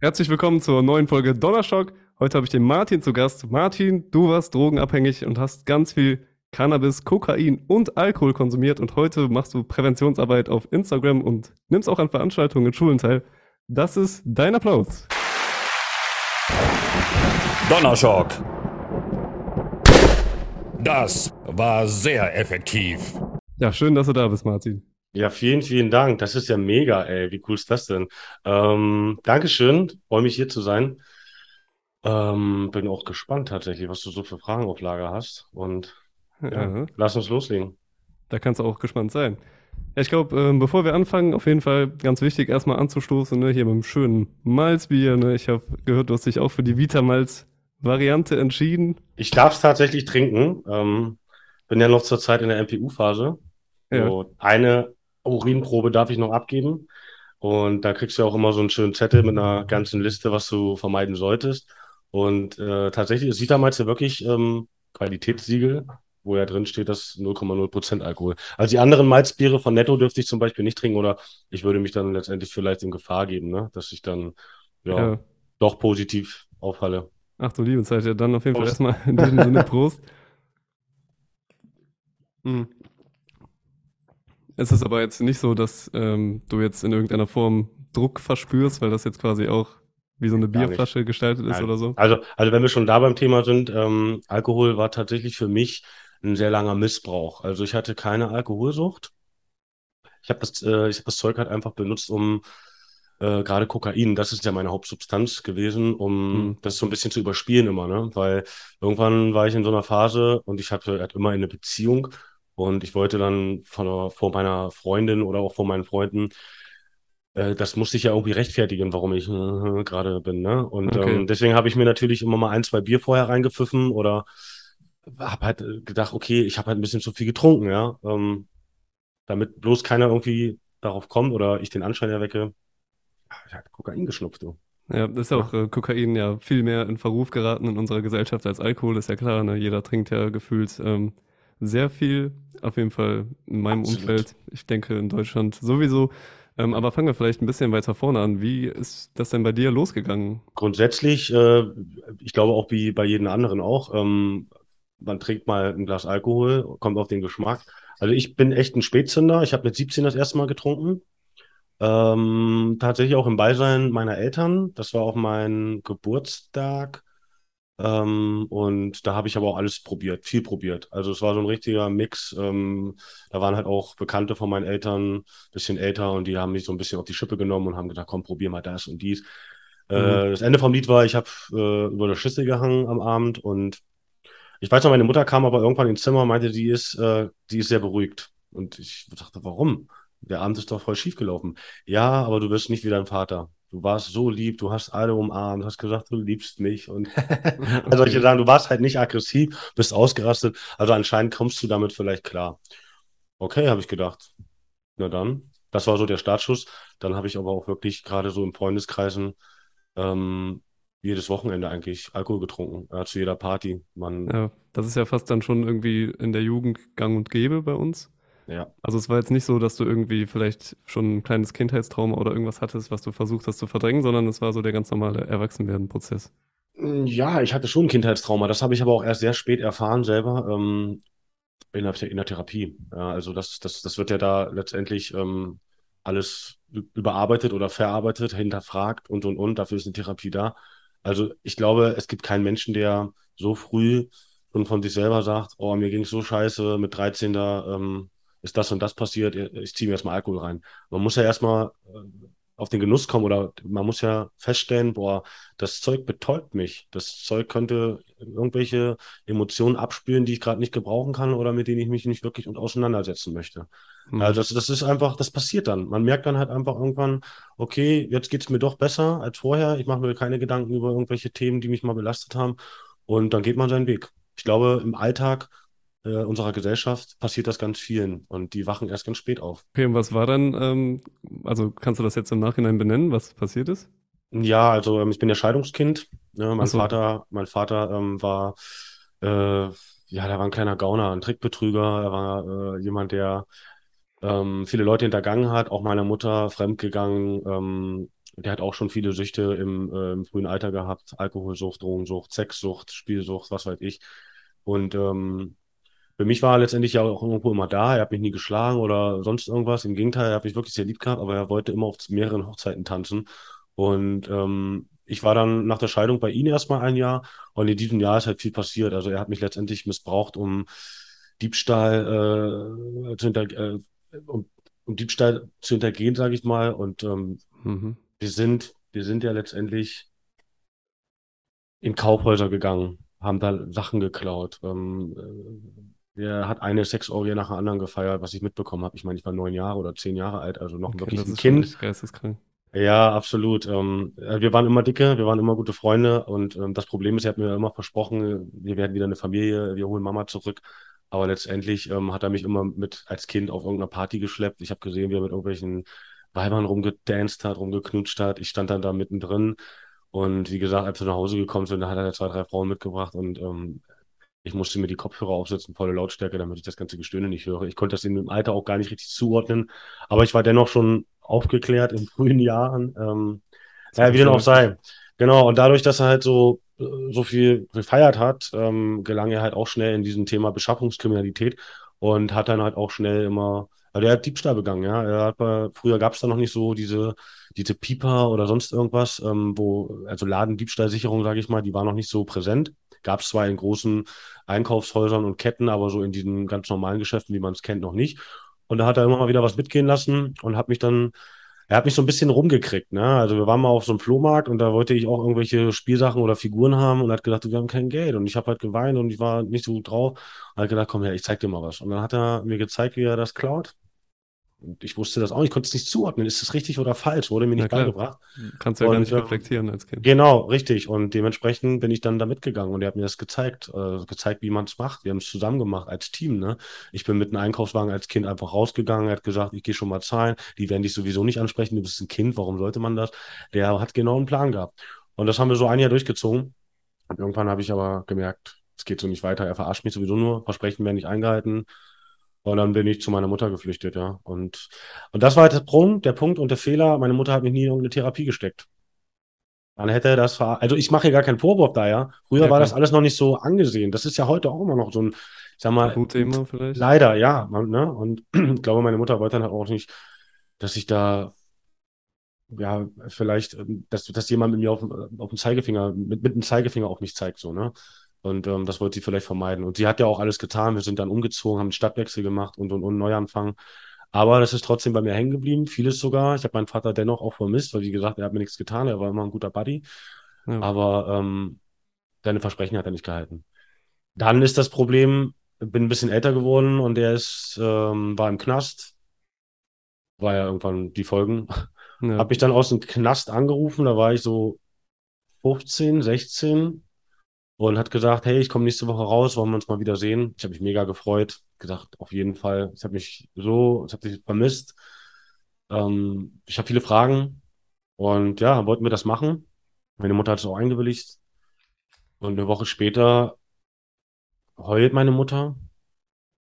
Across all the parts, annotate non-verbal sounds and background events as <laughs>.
Herzlich willkommen zur neuen Folge Donnerschock. Heute habe ich den Martin zu Gast. Martin, du warst drogenabhängig und hast ganz viel Cannabis, Kokain und Alkohol konsumiert und heute machst du Präventionsarbeit auf Instagram und nimmst auch an Veranstaltungen in Schulen teil. Das ist dein Applaus. Donnerschock. Das war sehr effektiv. Ja, schön, dass du da bist, Martin. Ja, vielen, vielen Dank. Das ist ja mega, ey. Wie cool ist das denn? Ähm, Dankeschön. Freue mich hier zu sein. Ähm, bin auch gespannt tatsächlich, was du so für Fragen auf Lager hast. Und ja, lass uns loslegen. da kannst du auch gespannt sein. Ja, ich glaube, ähm, bevor wir anfangen, auf jeden Fall ganz wichtig, erstmal anzustoßen, ne, hier mit einem schönen Malzbier. Ne? Ich habe gehört, du hast dich auch für die Vita-Malz-Variante entschieden. Ich darf es tatsächlich trinken. Ähm, bin ja noch zurzeit in der MPU-Phase. Ja. So, eine Urinprobe darf ich noch abgeben. Und da kriegst du ja auch immer so einen schönen Zettel mit einer ganzen Liste, was du vermeiden solltest. Und äh, tatsächlich ist Vitamalz ja wirklich ähm, Qualitätssiegel, wo ja drin steht, dass 0,0% Alkohol. Also die anderen Malzbiere von Netto dürfte ich zum Beispiel nicht trinken oder ich würde mich dann letztendlich vielleicht in Gefahr geben, ne? dass ich dann ja, Ja. doch positiv auffalle. Ach du liebe Zeit, ja dann auf jeden Fall Prost. erstmal in diesem Sinne <laughs> Prost. Hm. Es ist aber jetzt nicht so, dass ähm, du jetzt in irgendeiner Form Druck verspürst, weil das jetzt quasi auch wie so eine Gar nicht. Bierflasche gestaltet ist Nein. oder so. Also, also wenn wir schon da beim Thema sind, ähm, Alkohol war tatsächlich für mich ein sehr langer Missbrauch. Also ich hatte keine Alkoholsucht. Ich habe das, äh, ich hab das Zeug halt einfach benutzt, um äh, gerade Kokain, das ist ja meine Hauptsubstanz gewesen, um Mhm. das so ein bisschen zu überspielen immer, ne? Weil irgendwann war ich in so einer Phase und ich hatte halt immer eine Beziehung und ich wollte dann von vor meiner Freundin oder auch vor meinen Freunden äh, das musste ich ja irgendwie rechtfertigen, warum ich äh, gerade bin, ne? Und Okay. ähm, deswegen habe ich mir natürlich immer mal ein, zwei Bier vorher reingepfiffen oder habe halt gedacht, okay, ich habe halt ein bisschen zu viel getrunken, ja, ähm, damit bloß keiner irgendwie darauf kommt oder ich den Anschein erwecke. Ich hatte Kokain geschnupft, du. Ja, ist ja auch äh, Kokain ja viel mehr in Verruf geraten in unserer Gesellschaft als Alkohol, ist ja klar. Ne? Jeder trinkt ja gefühlt ähm, sehr viel, auf jeden Fall in meinem Absolut. Umfeld. Ich denke in Deutschland sowieso. Ähm, aber fangen wir vielleicht ein bisschen weiter vorne an. Wie ist das denn bei dir losgegangen? Grundsätzlich, äh, ich glaube auch wie bei jedem anderen auch, ähm, man trinkt mal ein Glas Alkohol, kommt auf den Geschmack. Also ich bin echt ein Spätzünder. Ich habe mit 17 das erste Mal getrunken. Ähm, tatsächlich auch im Beisein meiner Eltern. Das war auch mein Geburtstag. Ähm, und da habe ich aber auch alles probiert, viel probiert. Also es war so ein richtiger Mix. Ähm, da waren halt auch Bekannte von meinen Eltern, bisschen älter, und die haben mich so ein bisschen auf die Schippe genommen und haben gesagt, komm, probier mal das und dies. Äh, das Ende vom Lied war, ich habe äh, über der Schüssel gehangen am Abend und ich weiß noch, meine Mutter kam aber irgendwann ins Zimmer und meinte, die ist, äh, die ist sehr beruhigt. Und ich dachte, warum? Der Abend ist doch voll schief gelaufen. Ja, aber du wirst nicht wie dein Vater. Du warst so lieb, du hast alle umarmt, hast gesagt, du liebst mich und <laughs> also solche Sachen, du warst halt nicht aggressiv, bist ausgerastet. Also anscheinend kommst du damit vielleicht klar. Okay, habe ich gedacht. Na dann, das war so der Startschuss. Dann habe ich aber auch wirklich gerade so in Freundeskreisen ähm, jedes Wochenende eigentlich Alkohol getrunken, äh, zu jeder Party. Man, Ja, das ist ja fast dann schon irgendwie in der Jugend gang und gäbe bei uns. Ja. Also es war jetzt nicht so, dass du irgendwie vielleicht schon ein kleines Kindheitstrauma oder irgendwas hattest, was du versucht hast zu verdrängen, sondern es war so der ganz normale Erwachsenwerden-Prozess. Ja, ich hatte schon ein Kindheitstrauma. Das habe ich aber auch erst sehr spät erfahren selber ähm, in der, in der Therapie. Ja, also das, das, das wird ja da letztendlich ähm, alles überarbeitet oder verarbeitet, hinterfragt und und und. Dafür ist eine Therapie da. Also ich glaube, es gibt keinen Menschen, der so früh schon von sich selber sagt, oh, mir ging's so scheiße, mit 13 da ähm, ist das und das passiert, ich ziehe mir erstmal Alkohol rein. Man muss ja erstmal äh, auf den Genuss kommen oder man muss ja feststellen, boah, das Zeug betäubt mich. Das Zeug könnte irgendwelche Emotionen abspülen, die ich gerade nicht gebrauchen kann oder mit denen ich mich nicht wirklich und auseinandersetzen möchte. Mhm. Also das, das ist einfach, das passiert dann. Man merkt dann halt einfach irgendwann, okay, jetzt geht's mir doch besser als vorher. Ich mache mir keine Gedanken über irgendwelche Themen, die mich mal belastet haben. Und dann geht man seinen Weg. Ich glaube, im Alltag äh, unserer Gesellschaft passiert das ganz vielen und die wachen erst ganz spät auf. Okay, und was war dann, ähm, also kannst du das jetzt im Nachhinein benennen, was passiert ist? Ja, also ähm, ich bin ja Scheidungskind. Ne? Mein so. Vater, mein Vater ähm, war, äh, ja, der war ein kleiner Gauner, ein Trickbetrüger. Er war äh, jemand, der ähm, viele Leute hintergangen hat, auch meiner Mutter fremdgegangen, ähm, der hat auch schon viele Süchte im, äh, im frühen Alter gehabt. Alkoholsucht, Drogensucht, Sexsucht, Spielsucht, was weiß ich. Und ähm, für mich war er letztendlich ja auch irgendwo immer da. Er hat mich nie geschlagen oder sonst irgendwas. Im Gegenteil, er hat mich wirklich sehr lieb gehabt, aber er wollte immer auf mehreren Hochzeiten tanzen. Und ähm, ich war dann nach der Scheidung bei ihm erstmal ein Jahr und in diesem Jahr ist halt viel passiert. Also er hat mich letztendlich missbraucht, um Diebstahl äh, zu hinter, äh, um, um Diebstahl zu hintergehen, sage ich mal. Und ähm, mhm. wir sind, wir sind ja letztendlich in Kaufhäuser gegangen, haben da Sachen geklaut. Ähm, der hat eine Sexorgie nach der anderen gefeiert, was ich mitbekommen habe. Ich meine, ich war neun Jahre oder zehn Jahre alt, also noch okay, wirklich ein Kind. Geisteskrank. Ja, absolut. Ähm, äh, wir waren immer dicke, wir waren immer gute Freunde und ähm, das Problem ist, er hat mir immer versprochen, wir werden wieder eine Familie, wir holen Mama zurück. Aber letztendlich ähm, hat er mich immer mit als Kind auf irgendeiner Party geschleppt. Ich habe gesehen, wie er mit irgendwelchen Weibern rumgedanced hat, rumgeknutscht hat. Ich stand dann da mittendrin. Und wie gesagt, als wir nach Hause gekommen sind, da hat er zwei, drei Frauen mitgebracht und ähm, ich musste mir die Kopfhörer aufsetzen, volle Lautstärke, damit ich das ganze Gestöhne nicht höre. Ich konnte das in dem Alter auch gar nicht richtig zuordnen, aber ich war dennoch schon aufgeklärt in <laughs> frühen Jahren. Ähm, ja, wie denn auch sei. Genau, und dadurch, dass er halt so, äh, so viel gefeiert hat, ähm, gelang er halt auch schnell in diesem Thema Beschaffungskriminalität und hat dann halt auch schnell immer, also er hat Diebstahl begangen, ja. Er hat, früher gab es da noch nicht so diese, diese Pieper oder sonst irgendwas, ähm, wo, also Ladendiebstahlsicherung, sage ich mal, die war noch nicht so präsent. Gab es zwar in großen Einkaufshäusern und Ketten, aber so in diesen ganz normalen Geschäften, wie man es kennt, noch nicht. Und da hat er immer mal wieder was mitgehen lassen und hat mich dann, er hat mich so ein bisschen rumgekriegt. Ne? Also wir waren mal auf so einem Flohmarkt und da wollte ich auch irgendwelche Spielsachen oder Figuren haben und hat gedacht, wir haben kein Geld. Und ich habe halt geweint und ich war nicht so gut drauf. Und hat gedacht, komm her, ich zeig dir mal was. Und dann hat er mir gezeigt, wie er das klaut. Und ich wusste das auch, ich konnte es nicht zuordnen. Ist das richtig oder falsch? Wurde mir nicht beigebracht. Kannst du ja und, gar nicht reflektieren als Kind. Genau, richtig. Und dementsprechend bin ich dann da mitgegangen und er hat mir das gezeigt, äh, gezeigt, wie man es macht. Wir haben es zusammen gemacht als Team. Ne? Ich bin mit einem Einkaufswagen als Kind einfach rausgegangen. Er hat gesagt, ich gehe schon mal zahlen. Die werden dich sowieso nicht ansprechen. Du bist ein Kind. Warum sollte man das? Der hat genau einen Plan gehabt. Und das haben wir so ein Jahr durchgezogen. Und irgendwann habe ich aber gemerkt, es geht so nicht weiter. Er verarscht mich sowieso nur. Versprechen werden nicht eingehalten. Und dann bin ich zu meiner Mutter geflüchtet, ja. Und, und das war halt der Punkt, der Punkt und der Fehler. Meine Mutter hat mich nie in irgendeine Therapie gesteckt. Man hätte das, also ich mache hier gar keinen Vorwurf da, ja. Früher ja, war das alles noch nicht so angesehen. Das ist ja heute auch immer noch so ein, ich sag mal, Thema vielleicht. Leider, ja. Man, ne? Und <clears throat> ich glaube, meine Mutter wollte dann halt auch nicht, dass ich da, ja, vielleicht, ähm, dass, dass jemand mit mir auf, auf dem Zeigefinger, mit, mit dem Zeigefinger auf mich zeigt, so, ne? Und ähm, das wollte sie vielleicht vermeiden. Und sie hat ja auch alles getan. Wir sind dann umgezogen, haben einen Stadtwechsel gemacht und und und Neuanfang. Aber das ist trotzdem bei mir hängen geblieben, vieles sogar. Ich habe meinen Vater dennoch auch vermisst, weil wie gesagt, er hat mir nichts getan, er war immer ein guter Buddy. Ja. Aber ähm, seine Versprechen hat er nicht gehalten. Dann ist das Problem, bin ein bisschen älter geworden und der ist, ähm, war im Knast. War ja irgendwann die Folgen. Ja. Habe ich dann aus dem Knast angerufen, da war ich so 15, 16 und hat gesagt, hey, ich komme nächste Woche raus, wollen wir uns mal wieder sehen. Ich habe mich mega gefreut, gesagt, auf jeden Fall. Ich habe mich so, ich habe dich vermisst. Ähm, ich habe viele Fragen und ja, wollten wir das machen. Meine Mutter hat es auch eingewilligt. Und eine Woche später heult meine Mutter.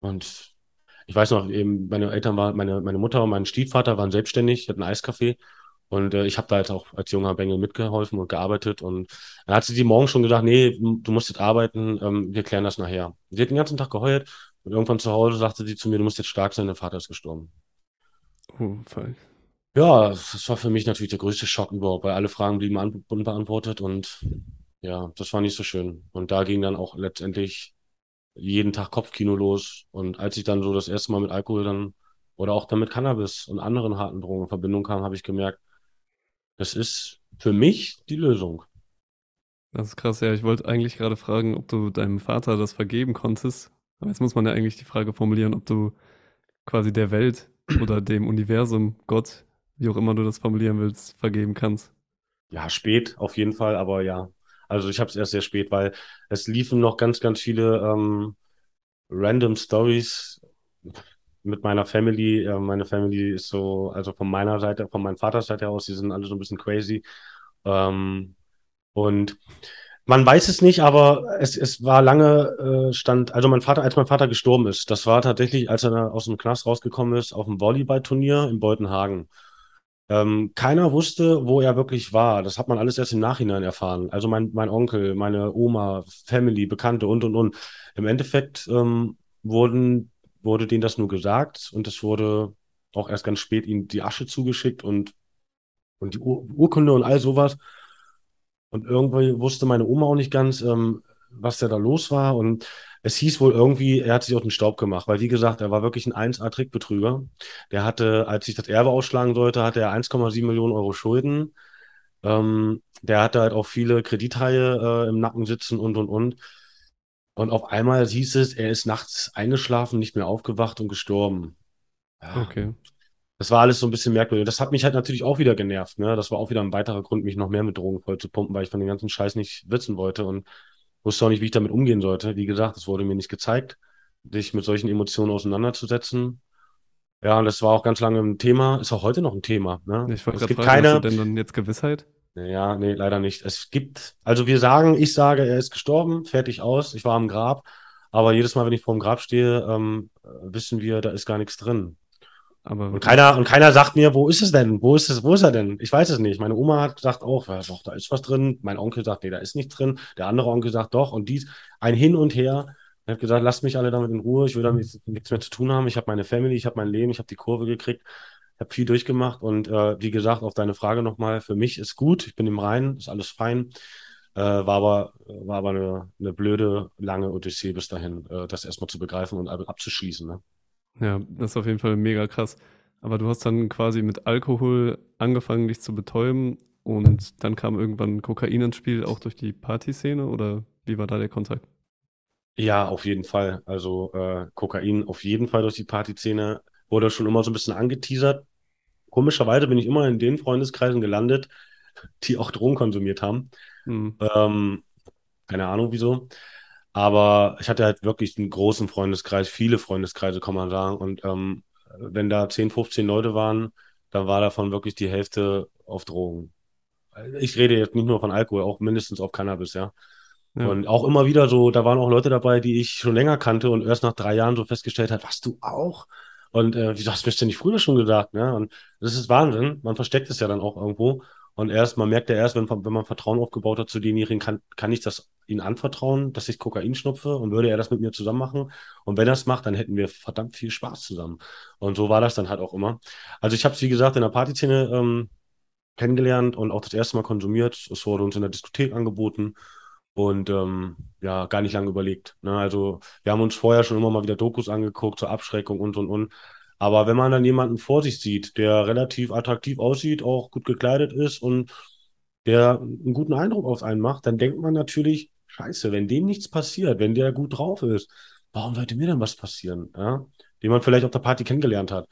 Und ich weiß noch, eben meine Eltern waren, meine, meine Mutter und mein Stiefvater waren selbstständig, hatten ein Eiscafé. Und äh, ich habe da jetzt auch als junger Bengel mitgeholfen und gearbeitet. Und dann hat sie die morgen schon gesagt, nee, du musst jetzt arbeiten, ähm, wir klären das nachher. Sie hat den ganzen Tag geheult und irgendwann zu Hause sagte sie zu mir, du musst jetzt stark sein, dein Vater ist gestorben. Oh, voll. Ja, das war für mich natürlich der größte Schock überhaupt, weil alle Fragen blieben unbeantwortet und ja, das war nicht so schön. Und da ging dann auch letztendlich jeden Tag Kopfkino los. Und als ich dann so das erste Mal mit Alkohol dann oder auch dann mit Cannabis und anderen harten Drogen in Verbindung kam, habe ich gemerkt, das ist für mich die Lösung. Das ist krass, ja. Ich wollte eigentlich gerade fragen, ob du deinem Vater das vergeben konntest. Aber jetzt muss man ja eigentlich die Frage formulieren, ob du quasi der Welt oder dem Universum, Gott, wie auch immer du das formulieren willst, vergeben kannst. Ja, spät auf jeden Fall, aber ja. Also ich habe es erst sehr spät, weil es liefen noch ganz, ganz viele ähm, random Stories mit meiner Family. Äh, meine Family ist so, also von meiner Seite, von meinem Vaters Seite aus, die sind alle so ein bisschen crazy. Ähm, und man weiß es nicht, aber es, es war lange äh, stand, also mein Vater, als mein Vater gestorben ist, das war tatsächlich, als er aus dem Knast rausgekommen ist, auf dem Volleyballturnier in Beutenhagen. Ähm, keiner wusste, wo er wirklich war. Das hat man alles erst im Nachhinein erfahren. Also mein, mein Onkel, meine Oma, Family, Bekannte und, und, und. Im Endeffekt ähm, wurden, wurde denen das nur gesagt und es wurde auch erst ganz spät ihnen die Asche zugeschickt und, und die Ur Urkunde und all sowas. Und irgendwie wusste meine Oma auch nicht ganz, ähm, was da los war. Und es hieß wohl irgendwie, er hat sich aus dem Staub gemacht, weil wie gesagt, er war wirklich ein 1A-Trickbetrüger. Der hatte, als sich das Erbe ausschlagen sollte, hatte er 1,7 Millionen Euro Schulden. Ähm, der hatte halt auch viele Kredithaie äh, im Nacken sitzen und und und. Und auf einmal hieß es, er ist nachts eingeschlafen, nicht mehr aufgewacht und gestorben. Ja. Okay. Das war alles so ein bisschen merkwürdig. Das hat mich halt natürlich auch wieder genervt. Ne? Das war auch wieder ein weiterer Grund, mich noch mehr mit Drogen voll zu pumpen, weil ich von dem ganzen Scheiß nicht wissen wollte und wusste auch nicht, wie ich damit umgehen sollte. Wie gesagt, es wurde mir nicht gezeigt, sich mit solchen Emotionen auseinanderzusetzen. Ja, und das war auch ganz lange ein Thema, ist auch heute noch ein Thema. Ne? Ich wollte es gerade gibt fragen, keine, hast du denn dann jetzt Gewissheit? Ja, nee, leider nicht. Es gibt, also wir sagen, ich sage, er ist gestorben, fertig aus, ich war am Grab, aber jedes Mal, wenn ich vor dem Grab stehe, ähm, wissen wir, da ist gar nichts drin. Aber Und keiner, und keiner sagt mir, wo ist es denn? Wo ist es, wo ist er denn? Ich weiß es nicht. Meine Oma hat gesagt auch, ja, doch, da ist was drin. Mein Onkel sagt, nee, da ist nichts drin. Der andere Onkel sagt doch. Und dies, ein Hin und Her. Er hat gesagt, lasst mich alle damit in Ruhe. Ich will damit nichts mehr zu tun haben. Ich habe meine Family, ich habe mein Leben, ich habe die Kurve gekriegt. Ich habe viel durchgemacht. Und äh, wie gesagt, auf deine Frage nochmal, für mich ist gut. Ich bin im Reinen, ist alles fein. Äh, war aber, war aber eine, eine blöde, lange Odyssee bis dahin, äh, das erstmal zu begreifen und abzuschließen. Ne? Ja, das ist auf jeden Fall mega krass. Aber du hast dann quasi mit Alkohol angefangen, dich zu betäuben und dann kam irgendwann Kokain ins Spiel, auch durch die Partyszene oder wie war da der Kontakt? Ja, auf jeden Fall. Also äh, Kokain auf jeden Fall durch die Partyszene wurde schon immer so ein bisschen angeteasert. Komischerweise bin ich immer in den Freundeskreisen gelandet, die auch Drogen konsumiert haben. Hm. Ähm, keine Ahnung wieso. Aber ich hatte halt wirklich einen großen Freundeskreis, viele Freundeskreise, kann man sagen. Und ähm, wenn da 10, 15 Leute waren, dann war davon wirklich die Hälfte auf Drogen. Ich rede jetzt nicht nur von Alkohol, auch mindestens auf Cannabis, ja. Ja. Und auch immer wieder so, da waren auch Leute dabei, die ich schon länger kannte und erst nach drei Jahren so festgestellt hat, was du auch? Und äh, wieso hast du das denn nicht früher schon gesagt? Ne? Und das ist Wahnsinn. Man versteckt es ja dann auch irgendwo. Und erst, man merkt ja erst, wenn, wenn man Vertrauen aufgebaut hat zu denjenigen, kann, kann ich das ihnen anvertrauen, dass ich Kokain schnupfe und würde er das mit mir zusammen machen. Und wenn er es macht, dann hätten wir verdammt viel Spaß zusammen. Und so war das dann halt auch immer. Also ich habe es, wie gesagt, in der Partyszene ähm, kennengelernt und auch das erste Mal konsumiert. Es wurde uns in der Diskothek angeboten und ähm, ja, gar nicht lange überlegt. Ne? Also wir haben uns vorher schon immer mal wieder Dokus angeguckt zur Abschreckung und und und. Aber wenn man dann jemanden vor sich sieht, der relativ attraktiv aussieht, auch gut gekleidet ist und der einen guten Eindruck auf einen macht, dann denkt man natürlich, scheiße, wenn dem nichts passiert, wenn der gut drauf ist, warum sollte mir dann was passieren? Ja? Den man vielleicht auf der Party kennengelernt hat.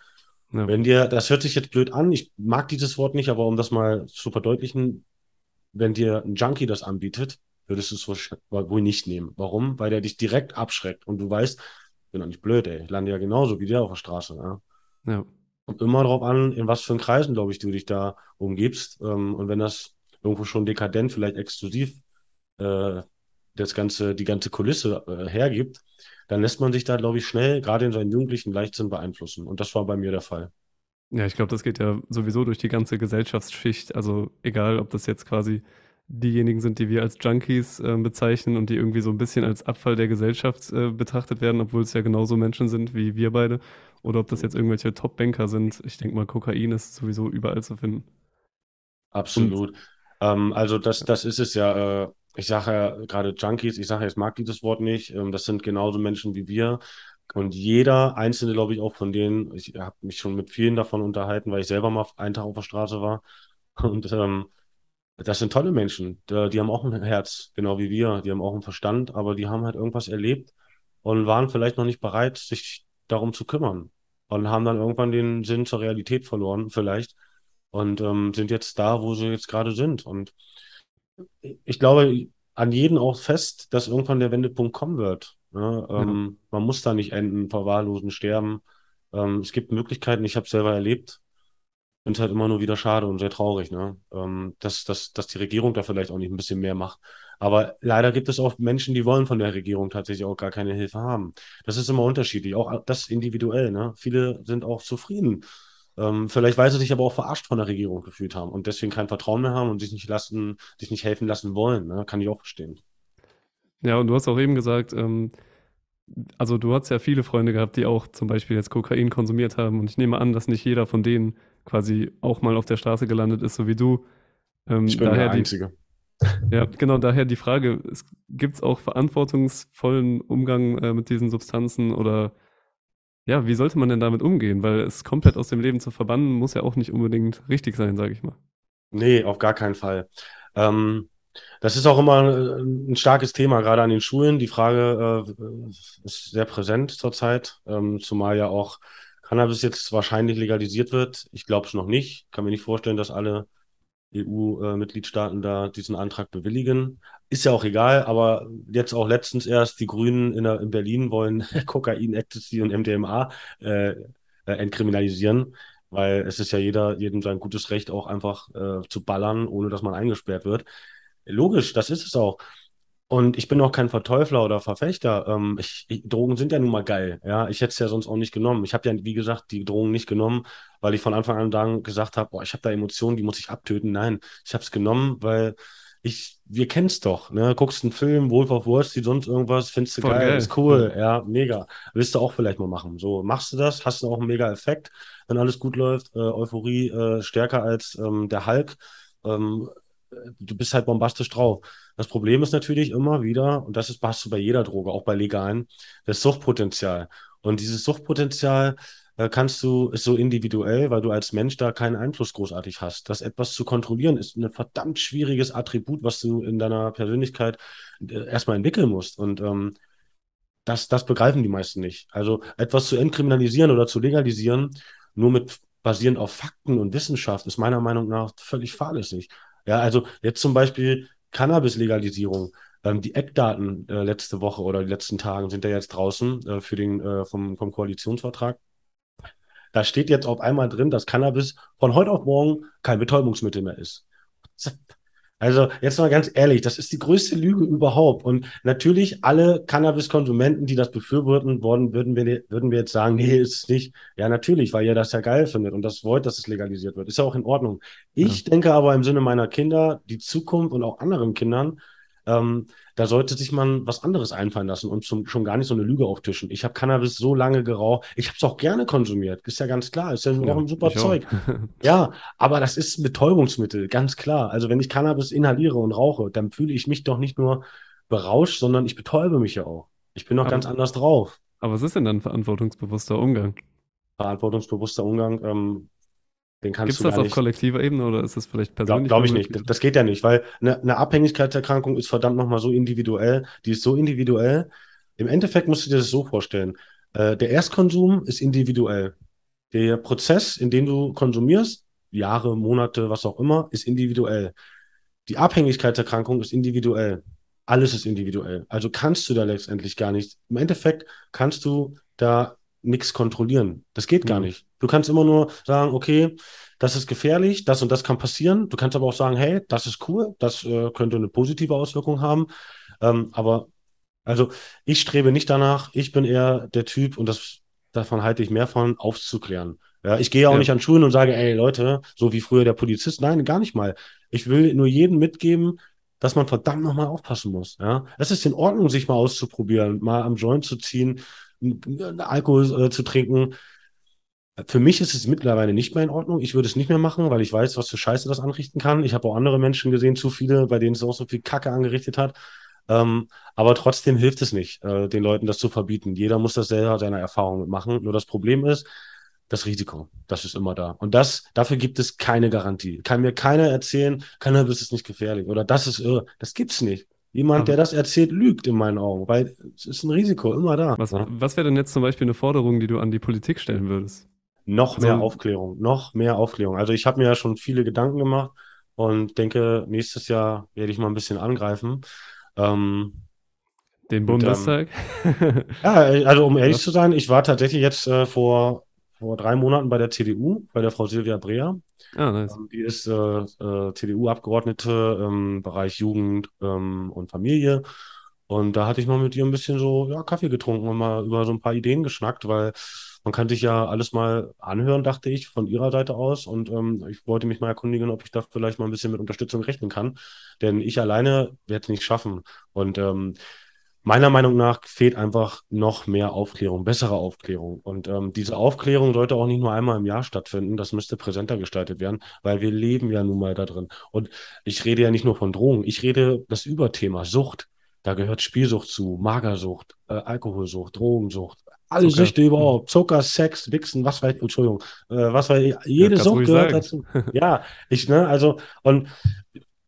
Ja. Wenn dir, das hört sich jetzt blöd an, ich mag dieses Wort nicht, aber um das mal zu verdeutlichen, wenn dir ein Junkie das anbietet, würdest du es wohl- nicht nehmen. Warum? Weil der dich direkt abschreckt und du weißt, ich bin doch nicht blöd, ey. Ich lande ja genauso wie der auf der Straße. Ja? Ja. Kommt immer darauf an, in was für einen Kreisen, glaube ich, du dich da umgibst. Ähm, und wenn das irgendwo schon dekadent, vielleicht exklusiv äh, das ganze, die ganze Kulisse äh, hergibt, dann lässt man sich da, glaube ich, schnell, gerade in seinen Jugendlichen Leichtsinn beeinflussen. Und das war bei mir der Fall. Ja, ich glaube, das geht ja sowieso durch die ganze Gesellschaftsschicht. Also egal, ob das jetzt quasi diejenigen sind, die wir als Junkies äh, bezeichnen und die irgendwie so ein bisschen als Abfall der Gesellschaft äh, betrachtet werden, obwohl es ja genauso Menschen sind wie wir beide. Oder ob das jetzt irgendwelche Top-Banker sind. Ich denke mal, Kokain ist sowieso überall zu finden. Absolut. Ähm, also das, das ist es ja. Äh, ich sage ja gerade Junkies, ich sage ja, ich mag dieses Wort nicht. Ähm, das sind genauso Menschen wie wir. Und jeder einzelne, glaube ich, auch von denen, ich habe mich schon mit vielen davon unterhalten, weil ich selber mal einen Tag auf der Straße war. Und ähm, das sind tolle Menschen. Die, haben auch ein Herz, genau wie wir. Die haben auch einen Verstand, aber die haben halt irgendwas erlebt und waren vielleicht noch nicht bereit, sich darum zu kümmern. Und haben dann irgendwann den Sinn zur Realität verloren, vielleicht. Und ähm, sind jetzt da, wo sie jetzt gerade sind. Und ich glaube an jeden auch fest, dass irgendwann der Wendepunkt kommen wird. Ne? Ähm, Man muss da nicht enden, verwahrlosen, sterben. Ähm, es gibt Möglichkeiten, ich habe es selber erlebt. Finde es halt immer nur wieder schade und sehr traurig, ne? Ähm, dass, dass, dass die Regierung da vielleicht auch nicht ein bisschen mehr macht. Aber leider gibt es auch Menschen, die wollen von der Regierung tatsächlich auch gar keine Hilfe haben. Das ist immer unterschiedlich, auch das individuell, ne? Viele sind auch zufrieden ähm, vielleicht weil sie sich aber auch verarscht von der Regierung gefühlt haben und deswegen kein Vertrauen mehr haben und sich nicht lassen, sich nicht helfen lassen wollen. Ne? Kann ich auch verstehen. Ja, und du hast auch eben gesagt, ähm, also du hast ja viele Freunde gehabt, die auch zum Beispiel jetzt Kokain konsumiert haben. Und ich nehme an, dass nicht jeder von denen quasi auch mal auf der Straße gelandet ist, so wie du. Ähm, ich bin der Einzige. Die, <laughs> ja, genau, daher die Frage, gibt es auch verantwortungsvollen Umgang äh, mit diesen Substanzen oder ja, wie sollte man denn damit umgehen? Weil es komplett aus dem Leben zu verbannen, muss ja auch nicht unbedingt richtig sein, sage ich mal. Nee, auf gar keinen Fall. Ähm, das ist auch immer äh, ein starkes Thema, gerade an den Schulen. Die Frage äh, ist sehr präsent zurzeit, ähm, zumal ja auch Cannabis jetzt wahrscheinlich legalisiert wird. Ich glaube es noch nicht. Kann mir nicht vorstellen, dass alle EU-Mitgliedstaaten da diesen Antrag bewilligen. Ist ja auch egal, aber jetzt auch letztens erst die Grünen in, der, in Berlin wollen <laughs> Kokain, Ecstasy und MDMA äh, äh, entkriminalisieren, weil es ist ja jeder, jedem sein gutes Recht auch einfach äh, zu ballern, ohne dass man eingesperrt wird. Logisch, das ist es auch. Und ich bin auch kein Verteufler oder Verfechter. Ähm, ich, ich, Drogen sind ja nun mal geil. Ja, ich hätte es ja sonst auch nicht genommen. Ich habe ja, wie gesagt, die Drogen nicht genommen, weil ich von Anfang an dann gesagt habe, boah, ich habe da Emotionen, die muss ich abtöten. Nein, ich habe es genommen, weil ich, wir kennen es doch. Ne? Guckst einen Film, Wolf of Wall Street, sonst irgendwas, findest du geil, geil, ist cool, ja, mega. Willst du auch vielleicht mal machen. So, machst du das, hast du auch einen mega Effekt, wenn alles gut läuft. Äh, Euphorie äh, stärker als ähm, der Hulk. Ähm, du bist halt bombastisch drauf. Das Problem ist natürlich immer wieder, und das ist, hast du bei jeder Droge, auch bei legalen, das Suchtpotenzial. Und dieses Suchtpotenzial äh, kannst du, ist so individuell, weil du als Mensch da keinen Einfluss großartig hast. Das etwas zu kontrollieren ist ein verdammt schwieriges Attribut, was du in deiner Persönlichkeit äh, erstmal entwickeln musst. Und ähm, das, das begreifen die meisten nicht. Also etwas zu entkriminalisieren oder zu legalisieren, nur mit basierend auf Fakten und Wissenschaft, ist meiner Meinung nach völlig fahrlässig. Ja, also jetzt zum Beispiel Cannabis-Legalisierung. Ähm, die Eckdaten äh, letzte Woche oder die letzten Tage sind ja jetzt draußen äh, für den, äh, vom, vom Koalitionsvertrag. Da steht jetzt auf einmal drin, dass Cannabis von heute auf morgen kein Betäubungsmittel mehr ist. Also jetzt mal ganz ehrlich, das ist die größte Lüge überhaupt. Und natürlich alle Cannabis-Konsumenten, die das befürworten worden, würden wir, würden wir jetzt sagen, nee, ist es nicht. Ja, natürlich, weil ihr das ja geil findet und das wollt, dass es legalisiert wird. Ist ja auch in Ordnung. Ich ja. denke aber im Sinne meiner Kinder, die Zukunft und auch anderen Kindern, ähm, da sollte sich man was anderes einfallen lassen und zum, schon gar nicht so eine Lüge auftischen. Ich habe Cannabis so lange geraucht. Ich habe es auch gerne konsumiert, ist ja ganz klar. Ist ja, ja auch ein super Zeug. <laughs> ja, aber das ist ein Betäubungsmittel, ganz klar. Also wenn ich Cannabis inhaliere und rauche, dann fühle ich mich doch nicht nur berauscht, sondern ich betäube mich ja auch. Ich bin doch ganz anders drauf. Aber was ist denn dann verantwortungsbewusster Umgang? Verantwortungsbewusster Umgang, ähm, den kannst Gibt's du das auf nicht. kollektiver Ebene oder ist das vielleicht persönlich? Glaube glaub ich nicht. Das geht ja nicht, weil eine, eine Abhängigkeitserkrankung ist verdammt nochmal so individuell. Die ist so individuell. Im Endeffekt musst du dir das so vorstellen. Äh, der Erstkonsum ist individuell. Der Prozess, in dem du konsumierst, Jahre, Monate, was auch immer, ist individuell. Die Abhängigkeitserkrankung ist individuell. Alles ist individuell. Also kannst du da letztendlich gar nicht. Im Endeffekt kannst du da nichts kontrollieren. Das geht gar mhm. nicht. Du kannst immer nur sagen, okay, das ist gefährlich, das und das kann passieren. Du kannst aber auch sagen, hey, das ist cool, das äh, könnte eine positive Auswirkung haben. Ähm, aber also ich strebe nicht danach, ich bin eher der Typ, und das davon halte ich mehr von, aufzuklären. Ja, ich gehe auch ja. nicht an Schulen und sage, ey Leute, so wie früher der Polizist. Nein, gar nicht mal. Ich will nur jedem mitgeben, dass man verdammt nochmal aufpassen muss. Ja, es ist in Ordnung, sich mal auszuprobieren, mal am Joint zu ziehen, Alkohol äh, zu trinken. Für mich ist es mittlerweile nicht mehr in Ordnung. Ich würde es nicht mehr machen, weil ich weiß, was für Scheiße das anrichten kann. Ich habe auch andere Menschen gesehen, zu viele, bei denen es auch so viel Kacke angerichtet hat. Ähm, aber trotzdem hilft es nicht, äh, den Leuten das zu verbieten. Jeder muss das selber seiner Erfahrung machen. Nur das Problem ist, das Risiko, das ist immer da. Und das, dafür gibt es keine Garantie. Kann mir keiner erzählen, Cannabis ist nicht gefährlich oder das ist irre. Das gibt's nicht. Jemand, der das erzählt, lügt in meinen Augen, weil es ist ein Risiko immer da. Was, was wäre denn jetzt zum Beispiel eine Forderung, die du an die Politik stellen würdest? Noch mehr also, Aufklärung, noch mehr Aufklärung. Also ich habe mir ja schon viele Gedanken gemacht und denke, nächstes Jahr werde ich mal ein bisschen angreifen. Ähm, Den Bundestag? Und, ähm, <laughs> ja, also um ehrlich zu sein, ich war tatsächlich jetzt äh, vor, vor drei Monaten bei der CDU, bei der Frau Silvia Breer. Ah, nice. Ähm, die ist äh, äh, CDU-Abgeordnete im Bereich Jugend ähm, und Familie. Und da hatte ich mal mit ihr ein bisschen so, ja, Kaffee getrunken und mal über so ein paar Ideen geschnackt, weil man kann sich ja alles mal anhören, dachte ich, von ihrer Seite aus. Und ähm, ich wollte mich mal erkundigen, ob ich da vielleicht mal ein bisschen mit Unterstützung rechnen kann. Denn ich alleine werde es nicht schaffen. Und ähm, meiner Meinung nach fehlt einfach noch mehr Aufklärung, bessere Aufklärung. Und ähm, diese Aufklärung sollte auch nicht nur einmal im Jahr stattfinden, das müsste präsenter gestaltet werden, weil wir leben ja nun mal da drin. Und ich rede ja nicht nur von Drogen, ich rede das Überthema Sucht. Da gehört Spielsucht zu, Magersucht, äh, Alkoholsucht, Drogensucht, alle Zucker. Süchte überhaupt, Zucker, Sex, Wichsen, was weiß ich, Entschuldigung, äh, was weiß ich, jede ja, Sucht gehört dazu. <laughs> ja, ich, ne, also, und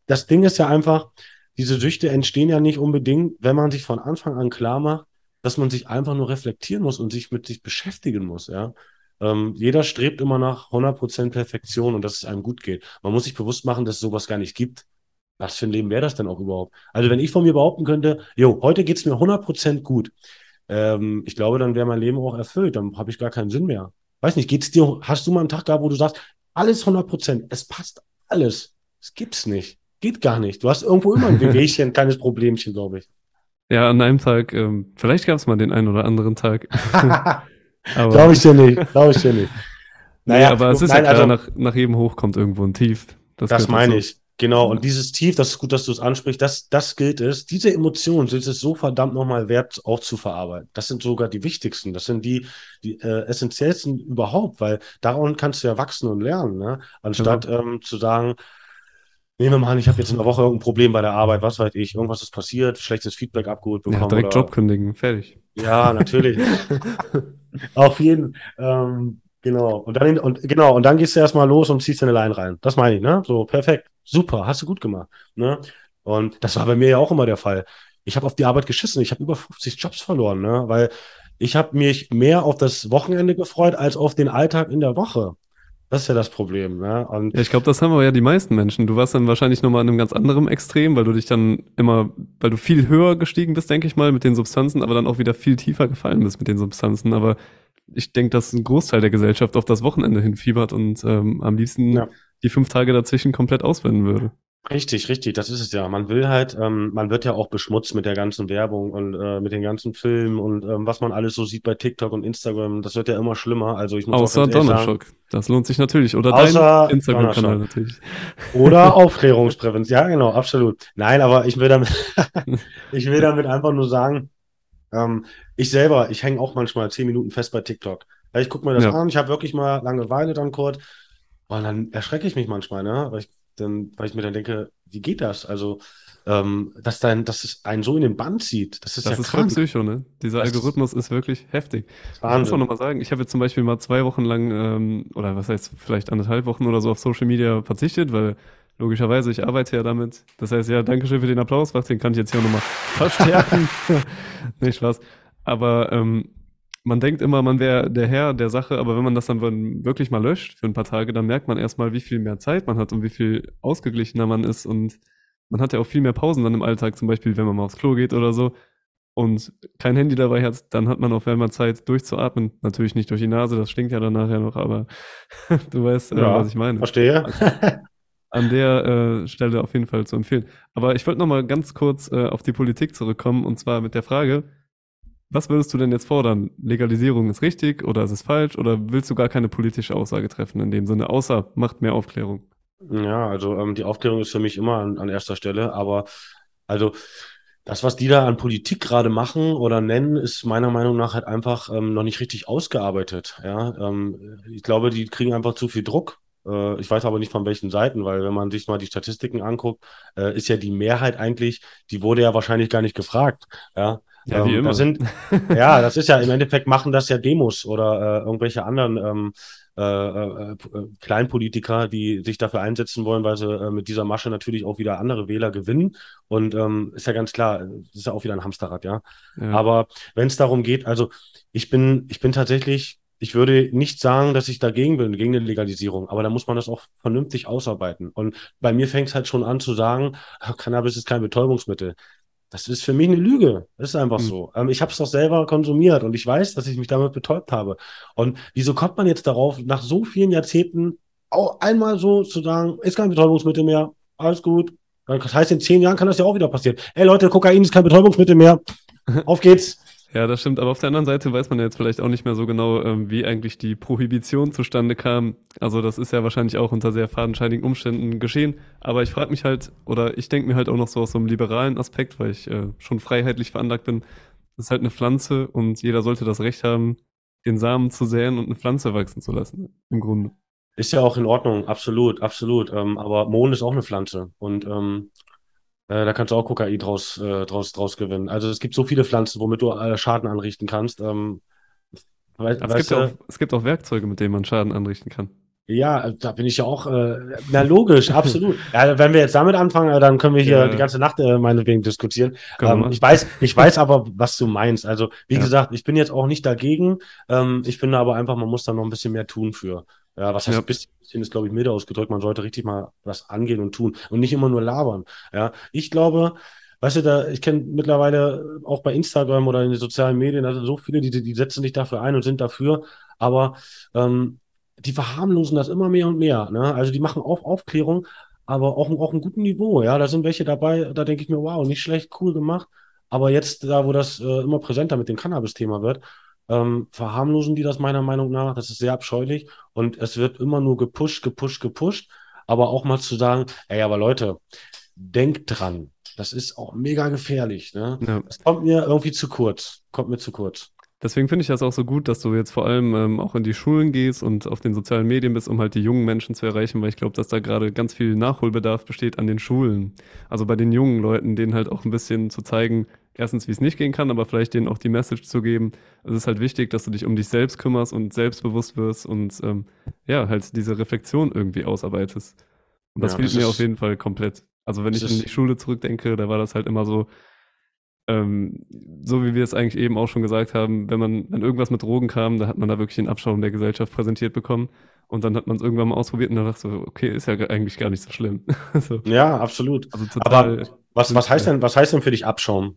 das Ding ist ja einfach, diese Süchte entstehen ja nicht unbedingt, wenn man sich von Anfang an klar macht, dass man sich einfach nur reflektieren muss und sich mit sich beschäftigen muss, ja. Ähm, jeder strebt immer nach 100% Perfektion und dass es einem gut geht. Man muss sich bewusst machen, dass es sowas gar nicht gibt. Was für ein Leben wäre das denn auch überhaupt? Also wenn ich von mir behaupten könnte, jo, heute geht es mir 100% gut, ähm, ich glaube, dann wäre mein Leben auch erfüllt. Dann habe ich gar keinen Sinn mehr. Weiß nicht, geht's dir, hast du mal einen Tag gehabt, wo du sagst, alles 100%, es passt alles. Es gibt's nicht. Geht gar nicht. Du hast irgendwo immer ein <laughs> Wehwehchen, ein kleines Problemchen, glaube ich. Ja, an einem Tag, ähm, vielleicht gab es mal den einen oder anderen Tag. <laughs> glaube ich dir nicht, glaube ich dir nicht. Naja, nee, aber es ist nein, ja klar, also, nach, nach jedem Hoch kommt irgendwo ein Tief. Das, das meine ich. Genau, und dieses Tief, das ist gut, dass du es ansprichst, das, das gilt es. Diese Emotionen sind es so verdammt nochmal wert, auch zu verarbeiten. Das sind sogar die wichtigsten, das sind die, die äh, essentiellsten überhaupt, weil daran kannst du ja wachsen und lernen, ne? Anstatt genau. ähm, zu sagen, Nehmen wir mal an, ich habe jetzt in der Woche irgendein Problem bei der Arbeit, was weiß ich, irgendwas ist passiert, schlechtes Feedback abgeholt bekommen. Ja, direkt oder... Job kündigen, fertig. Ja, natürlich. <laughs> Auf jeden ähm, genau. Und dann, und, genau, und dann gehst du erstmal los und ziehst deine Line rein. Das meine ich, ne? So, perfekt, super, hast du gut gemacht. Ne? Und das war bei mir ja auch immer der Fall. Ich habe auf die Arbeit geschissen, ich habe über 50 Jobs verloren, ne? Weil ich habe mich mehr auf das Wochenende gefreut als auf den Alltag in der Woche. Das ist ja das Problem. Ne? Und ja, ich glaube, das haben wir ja die meisten Menschen. Du warst dann wahrscheinlich nochmal in einem ganz anderen Extrem, weil du dich dann immer, weil du viel höher gestiegen bist, denke ich mal, mit den Substanzen, aber dann auch wieder viel tiefer gefallen bist mit den Substanzen. Aber ich denke, dass ein Großteil der Gesellschaft auf das Wochenende hinfiebert und ähm, am liebsten ja. Die fünf Tage dazwischen komplett auswenden würde. Richtig, richtig, das ist es ja. Man will halt, ähm, man wird ja auch beschmutzt mit der ganzen Werbung und äh, mit den ganzen Filmen und ähm, was man alles so sieht bei TikTok und Instagram, das wird ja immer schlimmer. Also ich muss Außer Donnerschock, das lohnt sich natürlich. Oder dein Instagram-Kanal natürlich. Oder <laughs> Aufklärungsprävention, ja genau, absolut. Nein, aber ich will damit, <laughs> ich will damit einfach nur sagen, ähm, ich selber, ich hänge auch manchmal zehn Minuten fest bei TikTok. Ich gucke mir das ja. an, ich habe wirklich mal Langeweile dann kurz. Und dann erschrecke ich mich manchmal, ne? Weil ich dann, weil ich mir dann denke, wie geht das? Also, ähm, dass dann, dass es einen so in den Band zieht, das ist das ja ist voll Psycho, ne? Dieser das Algorithmus ist, wirklich heftig. Wahnsinn. Ich muss auch nochmal sagen, ich habe jetzt zum Beispiel mal zwei Wochen lang, ähm, oder was heißt, vielleicht anderthalb Wochen oder so auf Social Media verzichtet, weil logischerweise, ich arbeite ja damit. Das heißt, ja, danke schön für den Applaus, den kann ich jetzt hier nochmal <laughs> verstärken. Nicht Spaß. Aber ähm, man denkt immer, man wäre der Herr der Sache, aber wenn man das dann wirklich mal löscht für ein paar Tage, dann merkt man erstmal, wie viel mehr Zeit man hat und wie viel ausgeglichener man ist und man hat ja auch viel mehr Pausen dann im Alltag, zum Beispiel, wenn man mal aufs Klo geht oder so und kein Handy dabei hat, dann hat man auch einmal Zeit durchzuatmen. Natürlich nicht durch die Nase, das stinkt ja dann nachher noch, aber <laughs> du weißt, äh, ja, was ich meine. Verstehe. Also, an der äh, Stelle auf jeden Fall zu empfehlen. Aber ich wollte noch mal ganz kurz äh, auf die Politik zurückkommen und zwar mit der Frage, was würdest du denn jetzt fordern? Legalisierung ist richtig oder ist es falsch oder willst du gar keine politische Aussage treffen in dem Sinne, außer macht mehr Aufklärung? Ja, also ähm, die Aufklärung ist für mich immer an, an erster Stelle, aber also das, was die da an Politik gerade machen oder nennen, ist meiner Meinung nach halt einfach ähm, noch nicht richtig ausgearbeitet. Ja, ähm, ich glaube, die kriegen einfach zu viel Druck. Äh, ich weiß aber nicht von welchen Seiten, weil wenn man sich mal die Statistiken anguckt, äh, ist ja die Mehrheit eigentlich, die wurde ja wahrscheinlich gar nicht gefragt. Ja, ja, wie ähm, immer. Das sind, <laughs> ja, das ist ja im Endeffekt machen das ja Demos oder äh, irgendwelche anderen ähm, äh, äh, äh, Kleinpolitiker, die sich dafür einsetzen wollen, weil sie äh, mit dieser Masche natürlich auch wieder andere Wähler gewinnen. Und ähm, ist ja ganz klar, ist ja auch wieder ein Hamsterrad, ja. ja. Aber wenn es darum geht, also ich bin, ich bin tatsächlich, ich würde nicht sagen, dass ich dagegen bin, gegen eine Legalisierung, aber da muss man das auch vernünftig ausarbeiten. Und bei mir fängt es halt schon an zu sagen, Cannabis ist kein Betäubungsmittel. Das ist für mich eine Lüge. Das ist einfach mhm. so. Ähm, ich habe es doch selber konsumiert und ich weiß, dass ich mich damit betäubt habe. Und wieso kommt man jetzt darauf, nach so vielen Jahrzehnten auch einmal so zu sagen, ist kein Betäubungsmittel mehr, alles gut, Das heißt, in zehn Jahren kann das ja auch wieder passieren. Ey Leute, Kokain ist kein Betäubungsmittel mehr. Auf geht's. Ja, das stimmt. Aber auf der anderen Seite weiß man ja jetzt vielleicht auch nicht mehr so genau, ähm, wie eigentlich die Prohibition zustande kam. Also das ist ja wahrscheinlich auch unter sehr fadenscheinigen Umständen geschehen. Aber ich frage mich halt, oder ich denke mir halt auch noch so aus so einem liberalen Aspekt, weil ich äh, schon freiheitlich veranlagt bin. Das ist halt eine Pflanze und jeder sollte das Recht haben, den Samen zu säen und eine Pflanze wachsen zu lassen, im Grunde. Ist ja auch in Ordnung, absolut, absolut. Ähm, aber Mohn ist auch eine Pflanze. Und ähm, äh, da kannst du auch Kokain draus, äh, draus, draus gewinnen. Also es gibt so viele Pflanzen, womit du äh, Schaden anrichten kannst. Ähm, wei es, gibt auch, es gibt auch Werkzeuge, mit denen man Schaden anrichten kann. Ja, da bin ich ja auch, äh, na logisch, <laughs> absolut. ja, wenn wir jetzt damit anfangen, äh, dann können wir hier ja. die ganze Nacht äh, meinetwegen diskutieren. Ähm, ich weiß, ich weiß aber, was du meinst. Also, wie ja. gesagt, ich bin jetzt auch nicht dagegen. Ähm, ich finde aber einfach, man muss da noch ein bisschen mehr tun für. Ja, was heißt ja. bisschen, bisschen ist, glaube ich, milder ausgedrückt. Man sollte richtig mal was angehen und tun und nicht immer nur labern. Ja, ich glaube, weißt du, da, ich kenne mittlerweile auch bei Instagram oder in den sozialen Medien, also so viele, die, die setzen sich dafür ein und sind dafür, aber ähm, die verharmlosen das immer mehr und mehr. Ne? Also die machen auch Aufklärung, aber auch, auch ein guten Niveau. Ja, da sind welche dabei, da denke ich mir, wow, nicht schlecht, cool gemacht. Aber jetzt, da wo das äh, immer präsenter mit dem Cannabis-Thema wird, ähm, verharmlosen die das meiner Meinung nach. Das ist sehr abscheulich und es wird immer nur gepusht, gepusht, gepusht. Aber auch mal zu sagen, ey, aber Leute, denkt dran, das ist auch mega gefährlich. Ne? Ja. Das kommt mir irgendwie zu kurz. Kommt mir zu kurz. Deswegen finde ich das auch so gut, dass du jetzt vor allem ähm, auch in die Schulen gehst und auf den sozialen Medien bist, um halt die jungen Menschen zu erreichen, weil ich glaube, dass da gerade ganz viel Nachholbedarf besteht an den Schulen. Also bei den jungen Leuten, denen halt auch ein bisschen zu zeigen, erstens, wie es nicht gehen kann, aber vielleicht denen auch die Message zu geben. Es ist halt wichtig, dass du dich um dich selbst kümmerst und selbstbewusst wirst und ähm, ja, halt diese Reflexion irgendwie ausarbeitest. Und das ja, fehlt mir auf jeden Fall komplett. Also wenn ich in die Schule zurückdenke, da war das halt immer so, ähm, so wie wir es eigentlich eben auch schon gesagt haben, wenn man, wenn irgendwas mit Drogen kam, da hat man da wirklich den Abschaum der Gesellschaft präsentiert bekommen. Und dann hat man es irgendwann mal ausprobiert und dann dachte so, okay, ist ja eigentlich gar nicht so schlimm. <laughs> so. Ja, absolut. Also total, Aber was, was heißt denn, was heißt denn für dich Abschaum?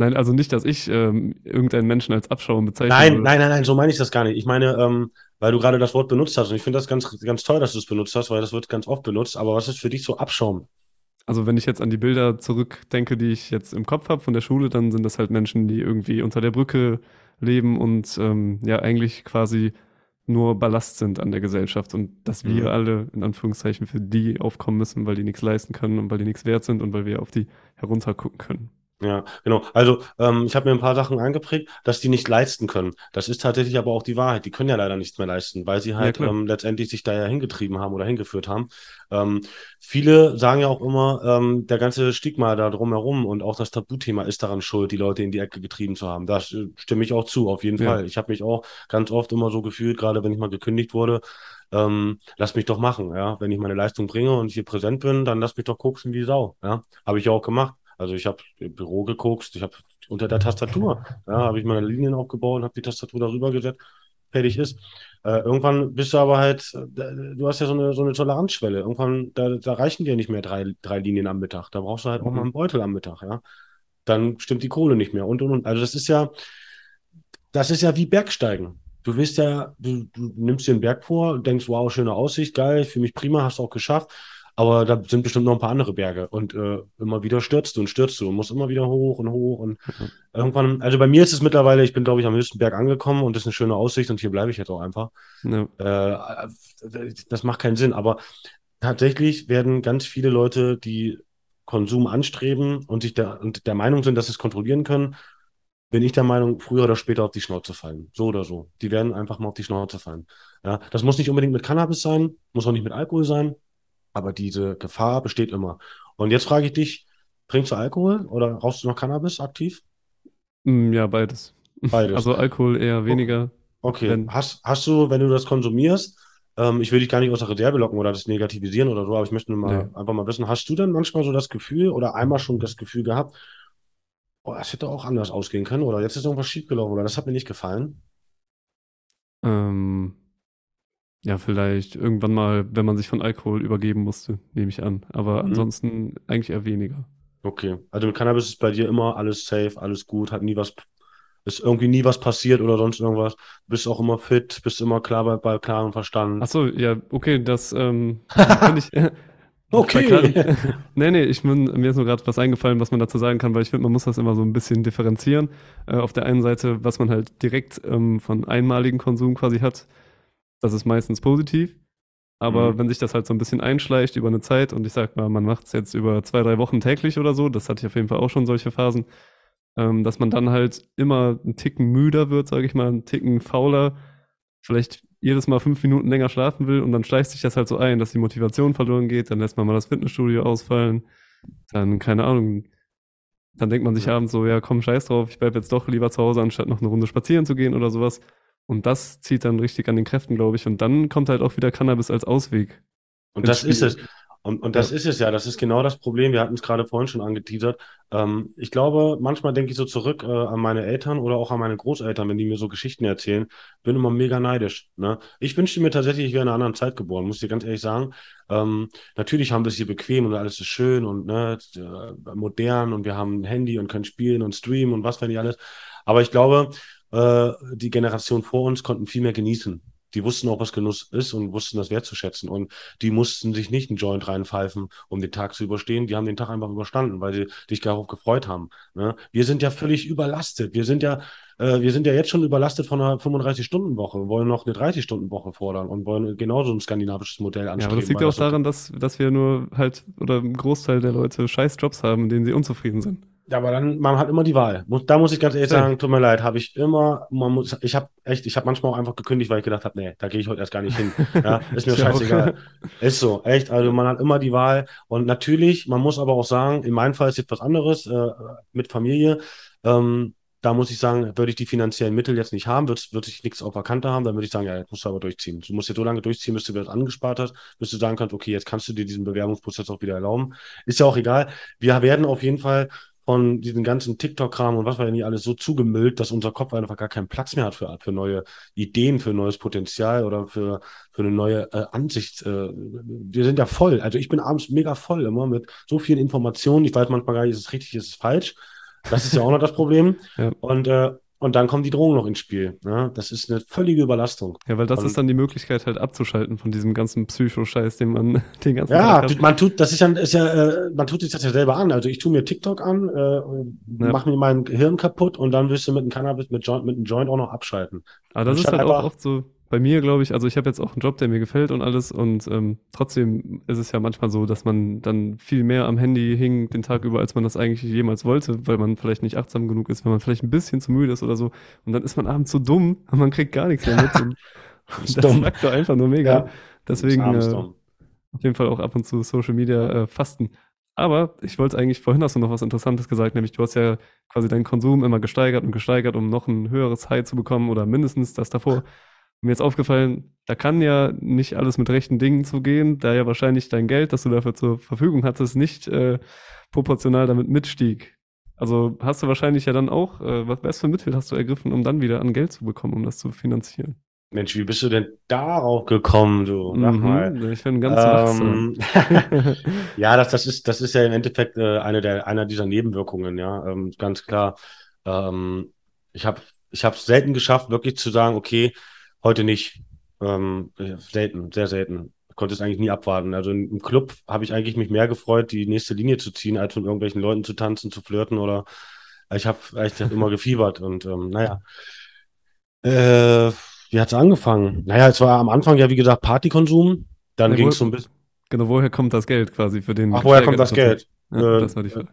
Nein, also nicht, dass ich ähm, irgendeinen Menschen als Abschaum bezeichne. Nein, würde. nein, nein, nein, so meine ich das gar nicht. Ich meine, ähm, weil du gerade das Wort benutzt hast und ich finde das ganz, ganz toll, dass du es benutzt hast, weil das wird ganz oft benutzt. Aber was ist für dich so Abschaum? also wenn ich jetzt an die Bilder zurückdenke, die ich jetzt im Kopf habe von der Schule, dann sind das halt Menschen, die irgendwie unter der Brücke leben und ähm, ja eigentlich quasi nur Ballast sind an der Gesellschaft und dass wir mhm. alle in Anführungszeichen für die aufkommen müssen, weil die nichts leisten können und weil die nichts wert sind und weil wir auf die heruntergucken können. Ja, genau. Also ähm, ich habe mir ein paar Sachen eingeprägt, dass die nicht leisten können. Das ist tatsächlich aber auch die Wahrheit. Die können ja leider nichts mehr leisten, weil sie halt ja, ähm, letztendlich sich da ja hingetrieben haben oder hingeführt haben. Ähm, viele sagen ja auch immer, ähm, der ganze Stigma da drumherum und auch das Tabuthema ist daran schuld, die Leute in die Ecke getrieben zu haben. Das äh, stimme ich auch zu, auf jeden ja. Fall. Ich habe mich auch ganz oft immer so gefühlt, gerade wenn ich mal gekündigt wurde, ähm, lass mich doch machen, ja. Wenn ich meine Leistung bringe und hier präsent bin, dann lass mich doch koksen wie Sau, ja. Habe ich ja auch gemacht. Also ich habe im Büro gekokst, ich habe unter der Tastatur, ja, habe ich meine Linien aufgebaut und habe die Tastatur darüber gesetzt, fertig ist. Äh, irgendwann bist du aber halt, du hast ja so eine, so eine Toleranzschwelle. Irgendwann, da, da reichen dir nicht mehr drei, drei Linien am Mittag. Da brauchst du halt auch mal einen Beutel am Mittag, ja. Dann stimmt die Kohle nicht mehr und und und. Also das ist ja, das ist ja wie Bergsteigen. Du willst ja, du, du nimmst dir einen Berg vor, denkst, wow, schöne Aussicht, geil, für mich prima, hast du auch geschafft. Aber da sind bestimmt noch ein paar andere Berge und äh, immer wieder stürzt du und stürzt du und musst immer wieder hoch und hoch und mhm. irgendwann, also bei mir ist es mittlerweile, ich bin glaube ich am höchsten Berg angekommen und das ist eine schöne Aussicht und hier bleibe ich jetzt auch einfach. Ja. Äh, das macht keinen Sinn, aber tatsächlich werden ganz viele Leute, die Konsum anstreben und sich der, und der Meinung sind, dass sie es kontrollieren können, bin ich der Meinung, früher oder später auf die Schnauze fallen. So oder so. Die werden einfach mal auf die Schnauze fallen. Ja, das muss nicht unbedingt mit Cannabis sein, muss auch nicht mit Alkohol sein. Aber diese Gefahr besteht immer. Und jetzt frage ich dich, trinkst du Alkohol oder rauchst du noch Cannabis aktiv? Mm, ja, beides. Beides. <laughs> Also Alkohol eher weniger. Okay. Wenn... Hast, hast du, wenn du das konsumierst, ähm, ich will dich gar nicht aus der Reserve locken oder das negativisieren oder so, aber ich möchte nur mal nee. einfach mal wissen, hast du denn manchmal so das Gefühl oder einmal schon das Gefühl gehabt, oh, das hätte auch anders ausgehen können oder jetzt ist irgendwas schiefgelaufen oder das hat mir nicht gefallen? Ähm, ja, vielleicht irgendwann mal, wenn man sich von Alkohol übergeben musste, nehme ich an. Aber mhm. ansonsten eigentlich eher weniger. Okay. Also mit Cannabis ist bei dir immer alles safe, alles gut, hat nie was, ist irgendwie nie was passiert oder sonst irgendwas. Bist auch immer fit, bist immer klar bei, bei klarem Verstand. Achso, ja, okay, das ähm, <laughs> finde ich, Okay. <laughs> nee, nee, ich bin, mir ist nur gerade was eingefallen, was man dazu sagen kann, weil ich finde, man muss das immer so ein bisschen differenzieren. Äh, auf der einen Seite, was man halt direkt ähm, von einmaligen Konsum quasi hat, das ist meistens positiv. Aber Mhm. wenn sich das halt so ein bisschen einschleicht über eine Zeit und ich sag mal, man macht es jetzt über zwei, drei Wochen täglich oder so, das hatte ich auf jeden Fall auch schon solche Phasen, ähm, dass man dann halt immer einen Ticken müder wird, sage ich mal, einen Ticken fauler, vielleicht jedes Mal fünf Minuten länger schlafen will und dann schleicht sich das halt so ein, dass die Motivation verloren geht, dann lässt man mal das Fitnessstudio ausfallen, dann, keine Ahnung, dann denkt man sich Ja. abends so, ja komm, scheiß drauf, ich bleib jetzt doch lieber zu Hause, anstatt noch eine Runde spazieren zu gehen oder sowas. Und das zieht dann richtig an den Kräften, glaube ich. Und dann kommt halt auch wieder Cannabis als Ausweg. Und das ist Spiel. es. Und, und das Ja. ist es ja, das ist genau das Problem. Wir hatten es gerade vorhin schon angeteasert. Ähm, ich glaube, manchmal denke ich so zurück äh, an meine Eltern oder auch an meine Großeltern, wenn die mir so Geschichten erzählen, bin immer mega neidisch. Ne? Ich wünschte mir tatsächlich, ich wäre in einer anderen Zeit geboren, muss ich dir ganz ehrlich sagen. Ähm, natürlich haben wir es hier bequem und alles ist schön und ne, äh, modern und wir haben ein Handy und können spielen und streamen und was weiß ich alles. Aber ich glaube, äh, die Generation vor uns konnten viel mehr genießen. Die wussten auch, was Genuss ist und wussten das wertzuschätzen. Und die mussten sich nicht einen Joint reinpfeifen, um den Tag zu überstehen. Die haben den Tag einfach überstanden, weil sie sich darauf gefreut haben. Ne? Wir sind ja völlig überlastet. Wir sind ja, äh, wir sind ja jetzt schon überlastet von einer 35-Stunden-Woche, Wir wollen noch eine 30-Stunden-Woche fordern und wollen genauso ein skandinavisches Modell Ja, anstreben. aber das liegt ja auch daran, dass, dass wir nur halt, oder ein Großteil der Leute scheiß Jobs haben, in denen sie unzufrieden sind. Ja, aber dann, man hat immer die Wahl. Da muss ich ganz ehrlich sagen, tut mir leid, habe ich immer, man muss, ich habe echt, ich habe manchmal auch einfach gekündigt, weil ich gedacht habe, nee, da gehe ich heute erst gar nicht hin. <laughs> Ja, ist mir scheißegal. <laughs> Ist so, echt. Also man hat immer die Wahl. Und natürlich, man muss aber auch sagen, in meinem Fall ist jetzt was anderes, äh, mit Familie. Ähm, da muss ich sagen, würde ich die finanziellen Mittel jetzt nicht haben, wird ich nichts auf der Kante haben, dann würde ich sagen, ja, jetzt musst du aber durchziehen. Du musst jetzt so lange durchziehen, bis du das angespart hast, bis du sagen kannst, okay, jetzt kannst du dir diesen Bewerbungsprozess auch wieder erlauben. Ist ja auch egal. Wir werden auf jeden Fall von diesem ganzen TikTok-Kram und was wir nicht alles so zugemüllt, dass unser Kopf einfach gar keinen Platz mehr hat für, für neue Ideen, für neues Potenzial oder für, für eine neue äh, Ansicht. Äh, wir sind ja voll. Also ich bin abends mega voll immer mit so vielen Informationen. Ich weiß manchmal gar nicht, ist es richtig, ist es falsch. Das ist ja auch noch das Problem. <laughs> Ja. Und, äh, und dann kommen die Drogen noch ins Spiel. Ne? Das ist eine völlige Überlastung. Ja, weil das Und- ist dann die Möglichkeit halt abzuschalten von diesem ganzen Psycho-Scheiß, den man <laughs> den ganzen Ja, Tag hat. man tut, das ist ja, ist ja, äh, man tut sich das ja selber an. Also ich tue mir TikTok an, äh, Ja. mach mir mein Hirn kaputt und dann wirst du mit einem Cannabis, mit Joint, mit einem Joint auch noch abschalten. Aber das ist halt auch oft so bei mir, glaube ich, also ich habe jetzt auch einen Job, der mir gefällt und alles und ähm, trotzdem ist es ja manchmal so, dass man dann viel mehr am Handy hing den Tag über, als man das eigentlich jemals wollte, weil man vielleicht nicht achtsam genug ist, weil man vielleicht ein bisschen zu müde ist oder so und dann ist man abends so dumm und man kriegt gar nichts mehr mit <laughs> und das dumm. sagt doch einfach nur mega. Ja, Deswegen äh, auf jeden Fall auch ab und zu Social Media äh, fasten. Aber ich wollte eigentlich, vorhin hast du noch was Interessantes gesagt, nämlich du hast ja quasi deinen Konsum immer gesteigert und gesteigert, um noch ein höheres High zu bekommen oder mindestens das davor. Mir ist aufgefallen, da kann ja nicht alles mit rechten Dingen zugehen, da ja wahrscheinlich dein Geld, das du dafür zur Verfügung hattest, nicht äh, proportional damit mitstieg. Also hast du wahrscheinlich ja dann auch, äh, was, für Mittel hast du ergriffen, um dann wieder an Geld zu bekommen, um das zu finanzieren? Mensch, wie bist du denn darauf gekommen, du? Mal. Mhm, ich bin ganz. Ähm, <laughs> ja, das, das ist, das ist ja im Endeffekt äh, eine der, einer dieser Nebenwirkungen, ja, ähm, ganz klar. Ähm, ich habe, ich habe es selten geschafft, wirklich zu sagen, okay, heute nicht. Ähm, äh, selten, sehr selten. Ich konnte es eigentlich nie abwarten. Also im Club habe ich eigentlich mich mehr gefreut, die nächste Linie zu ziehen, als von irgendwelchen Leuten zu tanzen, zu flirten oder ich habe echt immer gefiebert und ähm, naja. Äh, wie hat's angefangen? Naja, es war am Anfang ja, wie gesagt, Partykonsum. Dann Ja, ging es so ein bisschen. Genau, woher kommt das Geld quasi für den Ach, woher kommt das Geld? Ja, Äh, das war die Frage.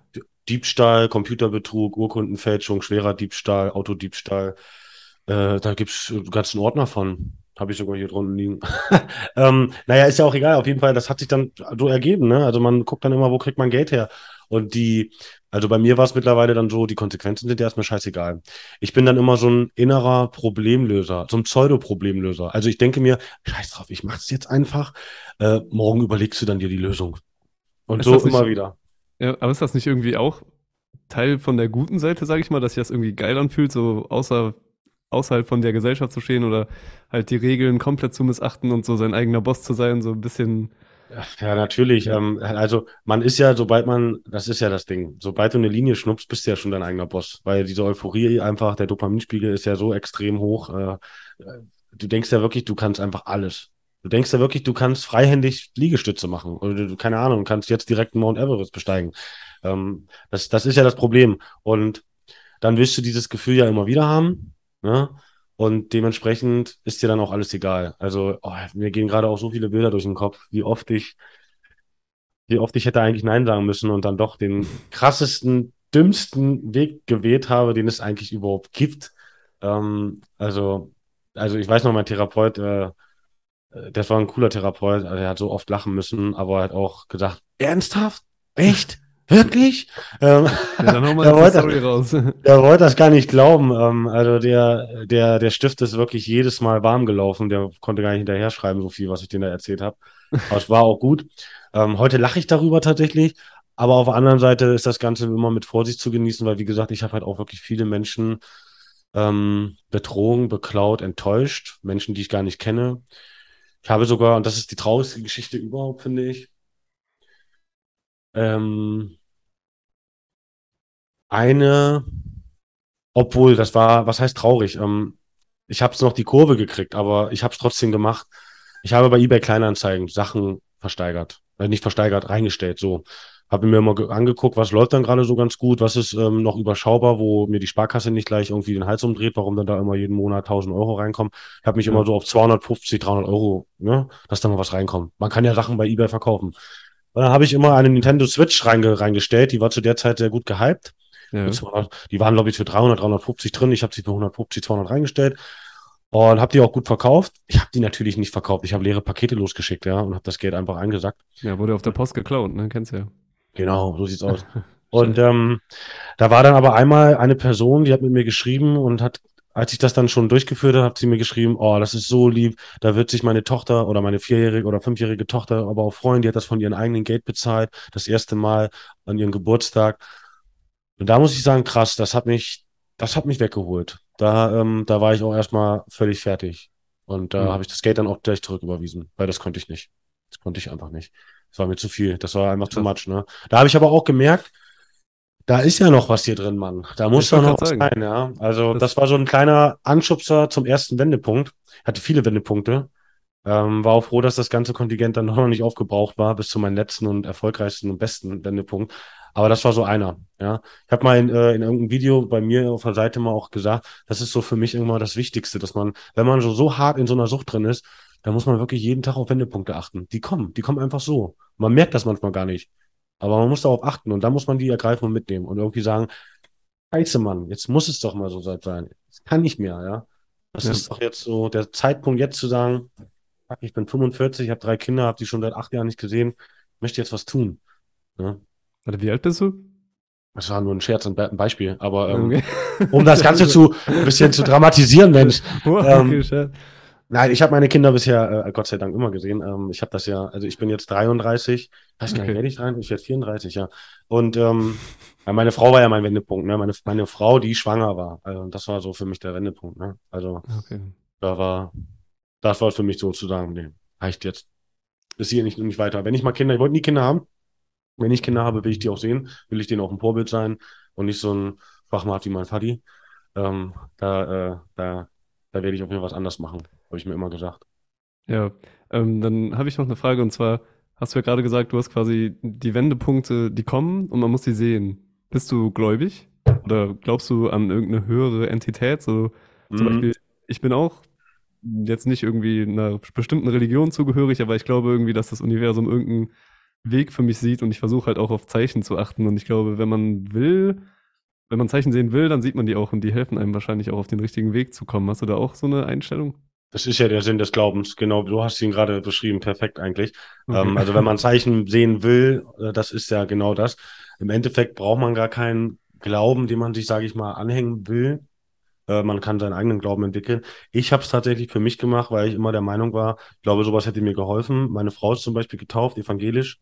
Diebstahl, Computerbetrug, Urkundenfälschung, schwerer Diebstahl, Autodiebstahl. Äh, da gibt's einen ganzen Ordner von. Habe ich sogar hier drunten liegen. <laughs> ähm, naja, ist ja auch egal. Auf jeden Fall, das hat sich dann so ergeben. Ne? Also man guckt dann immer, wo kriegt man Geld her? Und die, also bei mir war es mittlerweile dann so, die Konsequenzen sind ja erstmal scheißegal. Ich bin dann immer so ein innerer Problemlöser, so ein Pseudo-Problemlöser. Also ich denke mir, scheiß drauf, ich mach's jetzt einfach. Äh, morgen überlegst du dann dir die Lösung. Und Ist so nicht- immer wieder. Ja, aber ist das nicht irgendwie auch Teil von der guten Seite, sage ich mal, dass sich das irgendwie geil anfühlt, so außer, außerhalb von der Gesellschaft zu stehen oder halt die Regeln komplett zu missachten und so sein eigener Boss zu sein, so ein bisschen. Ja, natürlich. Ja. Ähm, also man ist ja, sobald man, das ist ja das Ding, sobald du eine Linie schnuppst, bist du ja schon dein eigener Boss, weil diese Euphorie einfach, der Dopaminspiegel ist ja so extrem hoch. Äh, äh, du denkst ja wirklich, du kannst einfach alles. Du denkst ja wirklich, du kannst freihändig Liegestütze machen oder du, keine Ahnung, kannst jetzt direkt Mount Everest besteigen. Ähm, das, das ist ja das Problem. Und dann wirst du dieses Gefühl ja immer wieder haben. Ne? Und dementsprechend ist dir dann auch alles egal. Also, oh, mir gehen gerade auch so viele Bilder durch den Kopf, wie oft ich, wie oft ich hätte eigentlich Nein sagen müssen und dann doch den <laughs> krassesten, dümmsten Weg gewählt habe, den es eigentlich überhaupt gibt. Ähm, also, also ich weiß noch, mein Therapeut, äh, das war ein cooler Therapeut, also er hat so oft lachen müssen, aber er hat auch gesagt, ernsthaft? Echt? Wirklich? Ähm, ja, dann hol <laughs> mal der, wollte, Story raus. <laughs> der wollte das gar nicht glauben. Ähm, also der, der, der Stift ist wirklich jedes Mal warm gelaufen. Der konnte gar nicht hinterher schreiben, so viel, was ich denen da erzählt habe. Aber es war auch gut. Ähm, heute lache ich darüber tatsächlich. Aber auf der anderen Seite ist das Ganze immer mit Vorsicht zu genießen, weil wie gesagt, ich habe halt auch wirklich viele Menschen ähm, betrogen, beklaut, enttäuscht. Menschen, die ich gar nicht kenne. Ich habe sogar, und das ist die traurigste Geschichte überhaupt, finde ich, ähm, eine, obwohl, das war, was heißt traurig? Ähm, ich habe es noch die Kurve gekriegt, aber ich habe es trotzdem gemacht. Ich habe bei eBay Kleinanzeigen Sachen versteigert, äh, nicht versteigert, reingestellt, so. Habe mir mal angeguckt, was läuft dann gerade so ganz gut, was ist ähm, noch überschaubar, wo mir die Sparkasse nicht gleich irgendwie den Hals umdreht, warum dann da immer jeden Monat 1000 Euro reinkommen. Ich habe mich ja. immer so auf 250, 300 Euro, ne, dass da mal was reinkommt. Man kann ja Sachen bei eBay verkaufen. Und dann habe ich immer eine Nintendo Switch reinge reingestellt. Die war zu der Zeit sehr gut gehypt. Ja. Die waren, glaube ich, für 300, 350 drin. Ich habe sie für 150, 200 reingestellt und habe die auch gut verkauft. Ich habe die natürlich nicht verkauft. Ich habe leere Pakete losgeschickt, ja, und habe das Geld einfach eingesackt. Ja, wurde auf der Post geklaut, ne? Kennst du ja. Genau, so sieht's aus. <laughs> und ähm, da war dann aber einmal eine Person, die hat mit mir geschrieben und hat als ich das dann schon durchgeführt habe, hat sie mir geschrieben, oh, das ist so lieb, da wird sich meine Tochter oder meine vierjährige oder fünfjährige Tochter aber auch freuen, die hat das von ihrem eigenen Geld bezahlt, das erste Mal an ihrem Geburtstag. Und da muss ich sagen, krass, das hat mich, das hat mich weggeholt. Da, ähm, da war ich auch erstmal völlig fertig. Und da mhm. habe ich das Geld dann auch gleich zurücküberwiesen, weil das konnte ich nicht. Das konnte ich einfach nicht. Das war mir zu viel. Das war einfach zu much, ne? Da habe ich aber auch gemerkt, da ist ja noch was hier drin, Mann. Da muss doch noch was sagen. sein, ja. Also, das, das, war so ein kleiner Anschubser zum ersten Wendepunkt. Hatte viele Wendepunkte. Ähm, war auch froh, dass das ganze Kontingent dann <laughs> noch nicht aufgebraucht war, bis zu meinem letzten und erfolgreichsten und besten Wendepunkt. Aber das war so einer, ja. Ich habe mal in, äh, in irgendeinem Video bei mir auf der Seite mal auch gesagt, das ist so für mich immer das Wichtigste, dass man, wenn man so, so hart in so einer Sucht drin ist, dann muss man wirklich jeden Tag auf Wendepunkte achten. Die kommen, die kommen einfach so. Man merkt das manchmal gar nicht. Aber man muss darauf achten und dann muss man die ergreifen und mitnehmen und irgendwie sagen, Scheiße, Mann, jetzt muss es doch mal so sein. Es kann nicht mehr, ja. Das ja. ist doch jetzt so der Zeitpunkt, jetzt zu sagen, ich bin 45, ich habe drei Kinder, habe die schon seit acht Jahren nicht gesehen, möchte jetzt was tun. Ja. Warte, wie alt bist du? Das war nur ein Scherz, ein Beispiel. Aber ähm, okay. um das Ganze zu ein bisschen zu dramatisieren, Mensch. <laughs> okay, ähm, Nein, ich habe meine Kinder bisher äh, Gott sei Dank immer gesehen. Ähm, ich habe das ja, also ich bin jetzt 33, weiß gar nicht, werde ich 33, ich werde 34, ja. Und ähm, meine Frau war ja mein Wendepunkt, ne? Meine, meine Frau, die schwanger war. Also das war so für mich der Wendepunkt, ne? Also okay. da war, das war für mich sozusagen, nee, reicht jetzt. Ist hier nicht, nicht weiter. Wenn ich mal Kinder, ich wollte nie Kinder haben. Wenn ich Kinder habe, will ich die auch sehen, will ich denen auch ein Vorbild sein und nicht so ein Fachmann wie mein Vati. Ähm, da, äh, da, da werde ich auf jeden Fall was anders machen. Habe ich mir immer gesagt. Ja, ähm, dann habe ich noch eine Frage und zwar hast du ja gerade gesagt, du hast quasi die Wendepunkte, die kommen und man muss sie sehen. Bist du gläubig? Oder glaubst du an irgendeine höhere Entität? So mhm. zum Beispiel, ich bin auch jetzt nicht irgendwie einer bestimmten Religion zugehörig, aber ich glaube irgendwie, dass das Universum irgendeinen Weg für mich sieht und ich versuche halt auch auf Zeichen zu achten. Und ich glaube, wenn man will, wenn man Zeichen sehen will, dann sieht man die auch und die helfen einem wahrscheinlich auch auf den richtigen Weg zu kommen. Hast du da auch so eine Einstellung? Das ist ja der Sinn des Glaubens, genau. Du hast ihn gerade beschrieben, perfekt eigentlich. Okay. Ähm, also wenn man Zeichen sehen will, äh, das ist ja genau das. Im Endeffekt braucht man gar keinen Glauben, den man sich, sage ich mal, anhängen will. Äh, man kann seinen eigenen Glauben entwickeln. Ich habe es tatsächlich für mich gemacht, weil ich immer der Meinung war, ich glaube, sowas hätte mir geholfen. Meine Frau ist zum Beispiel getauft, evangelisch.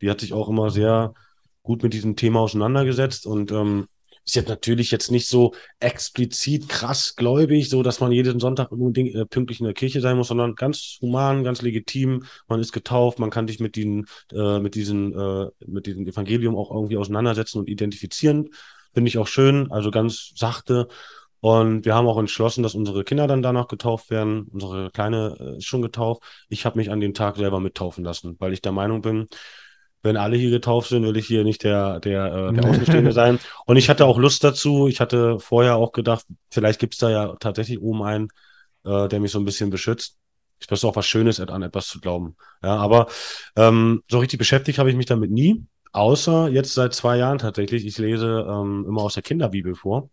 Die hat sich auch immer sehr gut mit diesem Thema auseinandergesetzt und ähm, ist jetzt natürlich jetzt nicht so explizit krass gläubig, so dass man jeden Sonntag unbedingt äh, pünktlich in der Kirche sein muss, sondern ganz human, ganz legitim. Man ist getauft, man kann sich mit diesen, äh, mit diesen, äh, mit diesem Evangelium auch irgendwie auseinandersetzen und identifizieren. Finde ich auch schön, also ganz sachte. Und wir haben auch entschlossen, dass unsere Kinder dann danach getauft werden. Unsere Kleine äh, ist schon getauft. Ich habe mich an dem Tag selber mittaufen lassen, weil ich der Meinung bin, wenn alle hier getauft sind, will ich hier nicht der, der, äh, der Außenstehende <laughs> sein. Und ich hatte auch Lust dazu. Ich hatte vorher auch gedacht, vielleicht gibt es da ja tatsächlich oben einen, äh, der mich so ein bisschen beschützt. Ich weiß auch was Schönes an etwas zu glauben. Ja, aber ähm, so richtig beschäftigt habe ich mich damit nie. Außer jetzt seit zwei Jahren tatsächlich. Ich lese ähm, immer aus der Kinderbibel vor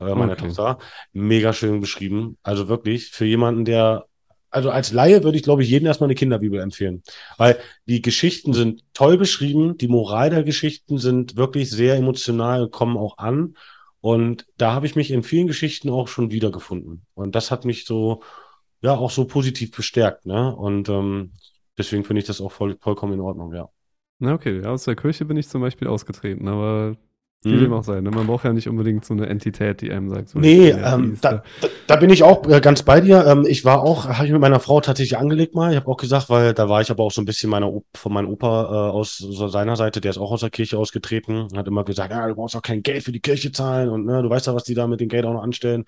äh, meiner okay. Tochter. Mega schön beschrieben. Also wirklich für jemanden, der, also als Laie würde ich, glaube ich, jedem erstmal eine Kinderbibel empfehlen. Weil die Geschichten sind toll beschrieben, die Moral der Geschichten sind wirklich sehr emotional, kommen auch an. Und da habe ich mich in vielen Geschichten auch schon wiedergefunden. Und das hat mich so, ja, auch so positiv bestärkt. Ne? Und ähm, deswegen finde ich das auch voll, vollkommen in Ordnung, ja. Na okay, aus der Kirche bin ich zum Beispiel ausgetreten, aber wie dem mhm. auch sein. Ne? Man braucht ja nicht unbedingt so eine Entität, die einem sagt, so nee, ähm, da, da, da, bin ich auch äh, ganz bei dir. Ähm, ich war auch, habe ich mit meiner Frau tatsächlich angelegt mal. Ich habe auch gesagt, weil da war ich aber auch so ein bisschen meiner, von meinem Opa äh, aus so seiner Seite, der ist auch aus der Kirche ausgetreten, hat immer gesagt, ja, du brauchst auch kein Geld für die Kirche zahlen und ne, du weißt ja, was die da mit dem Geld auch noch anstellen.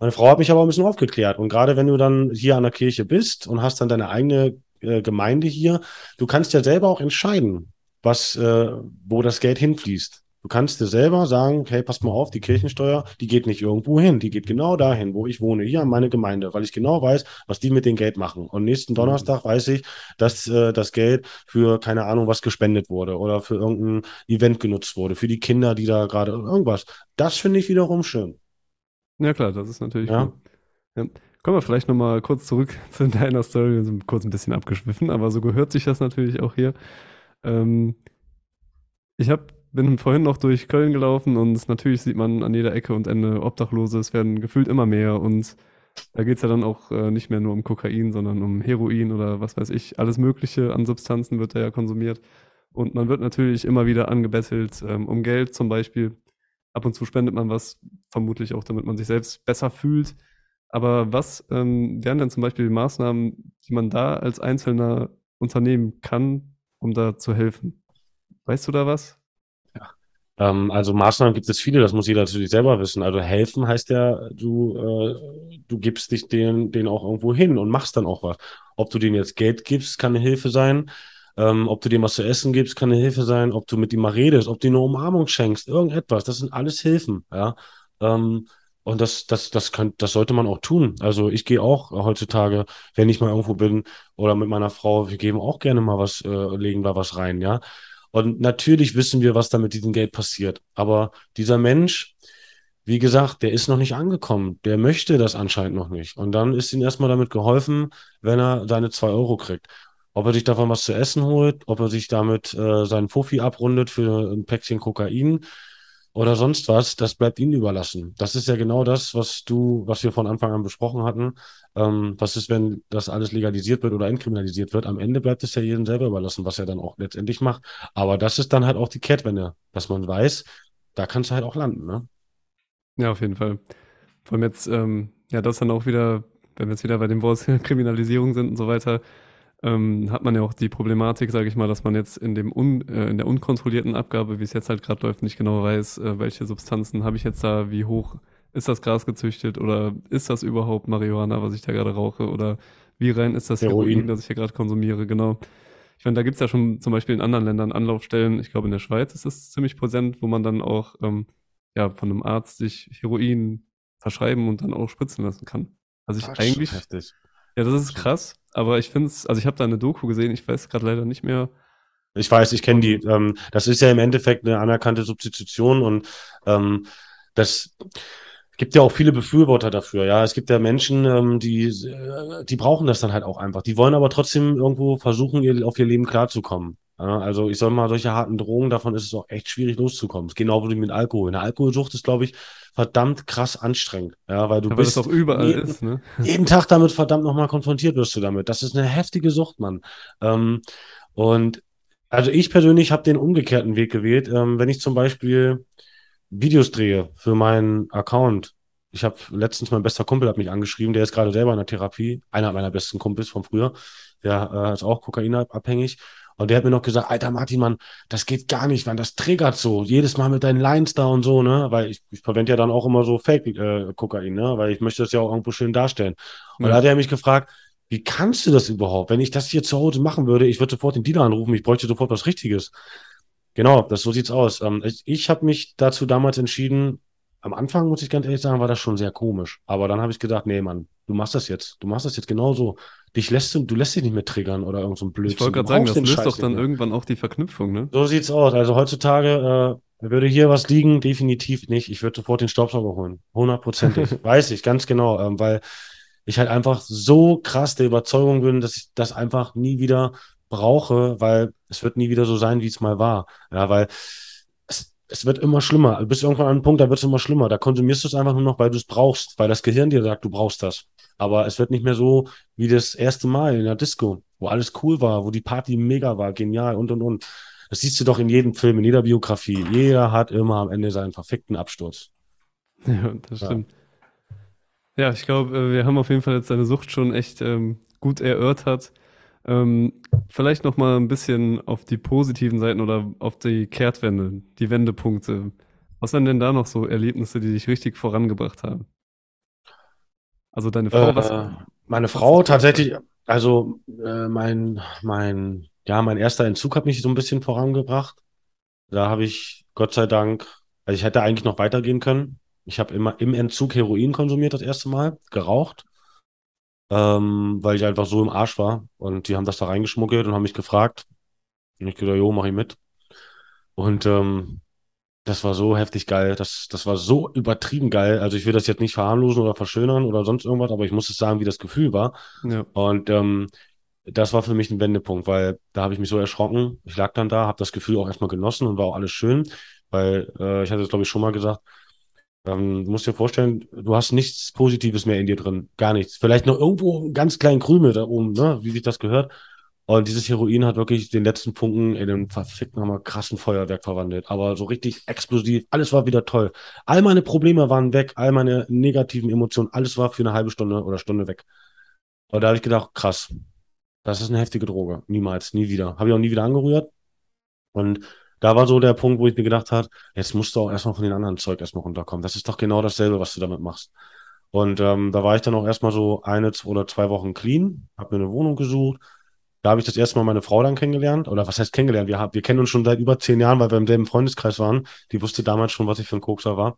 Meine Frau hat mich aber ein bisschen aufgeklärt. Und gerade wenn du dann hier an der Kirche bist und hast dann deine eigene äh, Gemeinde hier, du kannst ja selber auch entscheiden, was, äh, wo das Geld hinfließt. Du kannst dir selber sagen, hey, pass mal auf, die Kirchensteuer, die geht nicht irgendwo hin, die geht genau dahin, wo ich wohne, hier an meine Gemeinde, weil ich genau weiß, was die mit dem Geld machen. Und nächsten mhm. Donnerstag weiß ich, dass äh, das Geld für keine Ahnung was gespendet wurde oder für irgendein Event genutzt wurde, für die Kinder, die da gerade irgendwas. Das finde ich wiederum schön. Ja klar, das ist natürlich ja. Cool. Ja. Kommen wir vielleicht nochmal kurz zurück <laughs> zu deiner Story. Wir sind kurz ein bisschen abgeschwiffen, aber so gehört sich das natürlich auch hier. Ähm, ich habe bin vorhin noch durch Köln gelaufen und natürlich sieht man an jeder Ecke und Ende Obdachlose. Es werden gefühlt immer mehr und da geht es ja dann auch äh, nicht mehr nur um Kokain, sondern um Heroin oder was weiß ich. Alles Mögliche an Substanzen wird da ja konsumiert. Und man wird natürlich immer wieder angebettelt, ähm, um Geld zum Beispiel. Ab und zu spendet man was, vermutlich auch, damit man sich selbst besser fühlt. Aber was ähm, wären denn zum Beispiel Maßnahmen, die man da als Einzelner unternehmen kann, um da zu helfen? Weißt du da was? Ähm, also Maßnahmen gibt es viele, das muss jeder natürlich selber wissen. Also helfen heißt ja, du, äh, du gibst dich denen, denen auch irgendwo hin und machst dann auch was. Ob du denen jetzt Geld gibst, kann eine Hilfe sein. Ähm, ob du dem was zu essen gibst, kann eine Hilfe sein. Ob du mit ihm mal redest, ob du eine Umarmung schenkst, irgendetwas. Das sind alles Hilfen, ja. Ähm, und das, das, das kann, das sollte man auch tun. Also ich gehe auch heutzutage, wenn ich mal irgendwo bin oder mit meiner Frau, wir geben auch gerne mal was, äh, legen da was rein, ja. Und natürlich wissen wir, was da mit diesem Geld passiert. Aber dieser Mensch, wie gesagt, der ist noch nicht angekommen. Der möchte das anscheinend noch nicht. Und dann ist ihm erstmal damit geholfen, wenn er seine zwei Euro kriegt. Ob er sich davon was zu essen holt, ob er sich damit äh, seinen Fuffi abrundet für ein Päckchen Kokain oder sonst was, das bleibt ihnen überlassen. Das ist ja genau das, was du, was wir von Anfang an besprochen hatten. Ähm, was ist, wenn das alles legalisiert wird oder entkriminalisiert wird? Am Ende bleibt es ja jedem selber überlassen, was er dann auch letztendlich macht. Aber das ist dann halt auch die Kehrtwende, dass man weiß, da kannst du halt auch landen, ne? Ja, auf jeden Fall. Vor allem jetzt, ähm, ja, das dann auch wieder, wenn wir jetzt wieder bei dem Wort <laughs> Kriminalisierung sind und so weiter, ähm, hat man ja auch die Problematik, sage ich mal, dass man jetzt in dem un, äh, in der unkontrollierten Abgabe, wie es jetzt halt gerade läuft, nicht genau weiß, äh, welche Substanzen habe ich jetzt da, wie hoch ist das Gras gezüchtet oder ist das überhaupt Marihuana, was ich da gerade rauche oder wie rein ist das Heroin, Heroin das ich hier gerade konsumiere, genau. Ich meine, da gibt es ja schon zum Beispiel in anderen Ländern Anlaufstellen, ich glaube in der Schweiz ist das ziemlich präsent, wo man dann auch ähm, ja, von einem Arzt sich Heroin verschreiben und dann auch spritzen lassen kann. Also ich Ach, eigentlich. Heftig. Ja, das ist krass. Aber ich finde es, also ich habe da eine Doku gesehen, ich weiß gerade leider nicht mehr. Ich weiß, ich kenne die. Ähm, das ist ja im Endeffekt eine anerkannte Substitution und ähm, das gibt ja auch viele Befürworter dafür. Ja, es gibt ja Menschen, ähm, die, äh, die brauchen das dann halt auch einfach. Die wollen aber trotzdem irgendwo versuchen, ihr, auf ihr Leben klarzukommen. Also ich soll mal solche harten Drogen, davon ist es auch echt schwierig loszukommen. Genau wie mit Alkohol. Eine Alkoholsucht ist, glaube ich, verdammt krass anstrengend. Ja, weil du ja, bist. Weil das auch überall jeden, ist, ne? <laughs> Jeden Tag damit verdammt nochmal konfrontiert wirst du damit. Das ist eine heftige Sucht, Mann. Ähm, und also ich persönlich habe den umgekehrten Weg gewählt. Ähm, wenn ich zum Beispiel Videos drehe für meinen Account. Ich habe letztens mein bester Kumpel hat mich angeschrieben, der ist gerade selber in der Therapie, einer meiner besten Kumpels von früher der äh, ist auch kokainabhängig. Und der hat mir noch gesagt, Alter Martin, Mann, das geht gar nicht, man, das triggert so. Jedes Mal mit deinen Lines da und so, ne? Weil ich, ich verwende ja dann auch immer so Fake-Kokain, ne? Weil ich möchte das ja auch irgendwo schön darstellen. Und Ja. da hat er mich gefragt, wie kannst du das überhaupt? Wenn ich das hier zu Hause machen würde, ich würde sofort den Dealer anrufen, ich bräuchte sofort was Richtiges. Genau, das so sieht's aus. Ähm, ich ich habe mich dazu damals entschieden, am Anfang, muss ich ganz ehrlich sagen, war das schon sehr komisch. Aber dann habe ich gedacht, nee, Mann, du machst das jetzt. Du machst das jetzt genauso. Dich lässt du, du lässt dich nicht mehr triggern oder irgend so ein Blödsinn. Ich wollte gerade sagen, das löst Scheiß doch dann irgendwann auch die Verknüpfung, ne? So sieht's aus. Also heutzutage äh, würde hier was liegen, definitiv nicht. Ich würde sofort den Staubsauger holen. Hundertprozentig. <laughs> Weiß ich, ganz genau. Ähm, weil ich halt einfach so krass der Überzeugung bin, dass ich das einfach nie wieder brauche, weil es wird nie wieder so sein, wie es mal war. Ja, weil es, wird immer schlimmer. Du bist irgendwann an einem Punkt, da wird es immer schlimmer. Da konsumierst du es einfach nur noch, weil du es brauchst, weil das Gehirn dir sagt, du brauchst das. Aber es wird nicht mehr so wie das erste Mal in der Disco, wo alles cool war, wo die Party mega war, genial und und und. Das siehst du doch in jedem Film, in jeder Biografie. Jeder hat immer am Ende seinen perfekten Absturz. Ja, das Ja. stimmt. Ja, ich glaube, äh, wir haben auf jeden Fall jetzt deine Sucht schon echt ähm, gut erörtert. Ähm, vielleicht noch mal ein bisschen auf die positiven Seiten oder auf die Kehrtwende, die Wendepunkte. Was sind denn da noch so Erlebnisse, die dich richtig vorangebracht haben? Also deine Frau, was? Äh, meine Frau tatsächlich, also äh, mein, mein, ja, mein erster Entzug hat mich so ein bisschen vorangebracht. Da habe ich, Gott sei Dank, also ich hätte eigentlich noch weitergehen können. Ich habe immer im Entzug Heroin konsumiert das erste Mal, geraucht, ähm, weil ich einfach so im Arsch war. Und die haben das da reingeschmuggelt und haben mich gefragt. Und ich gesagt, jo, mach ich mit. Und ähm, das war so heftig geil. Das, das war so übertrieben geil. Also ich will das jetzt nicht verharmlosen oder verschönern oder sonst irgendwas, aber ich muss es sagen, wie das Gefühl war. Ja, Und ähm, das war für mich ein Wendepunkt, weil da habe ich mich so erschrocken. Ich lag dann da, habe das Gefühl auch erstmal genossen und war auch alles schön, weil äh, ich hatte es, glaube ich, schon mal gesagt. Ähm, du musst dir vorstellen, du hast nichts Positives mehr in dir drin. Gar nichts. Vielleicht noch irgendwo einen ganz kleinen Krümel da oben, ne? wie sich das gehört. Und dieses Heroin hat wirklich den letzten Funken in den verfickten Hammer krassen Feuerwerk verwandelt. Aber so richtig explosiv. Alles war wieder toll. All meine Probleme waren weg. All meine negativen Emotionen. Alles war für eine halbe Stunde oder Stunde weg. Und da habe ich gedacht, krass. Das ist eine heftige Droge. Niemals, nie wieder. Habe ich auch nie wieder angerührt. Und da war so der Punkt, wo ich mir gedacht habe, jetzt musst du auch erstmal von den anderen Zeug erstmal runterkommen. Das ist doch genau dasselbe, was du damit machst. Und ähm, da war ich dann auch erstmal so eine z- oder zwei Wochen clean, habe mir eine Wohnung gesucht. Da habe ich das erste Mal meine Frau dann kennengelernt. Oder was heißt kennengelernt? Wir, haben, wir kennen uns schon seit über zehn Jahren, weil wir im selben Freundeskreis waren. Die wusste damals schon, was ich für ein Kokser war.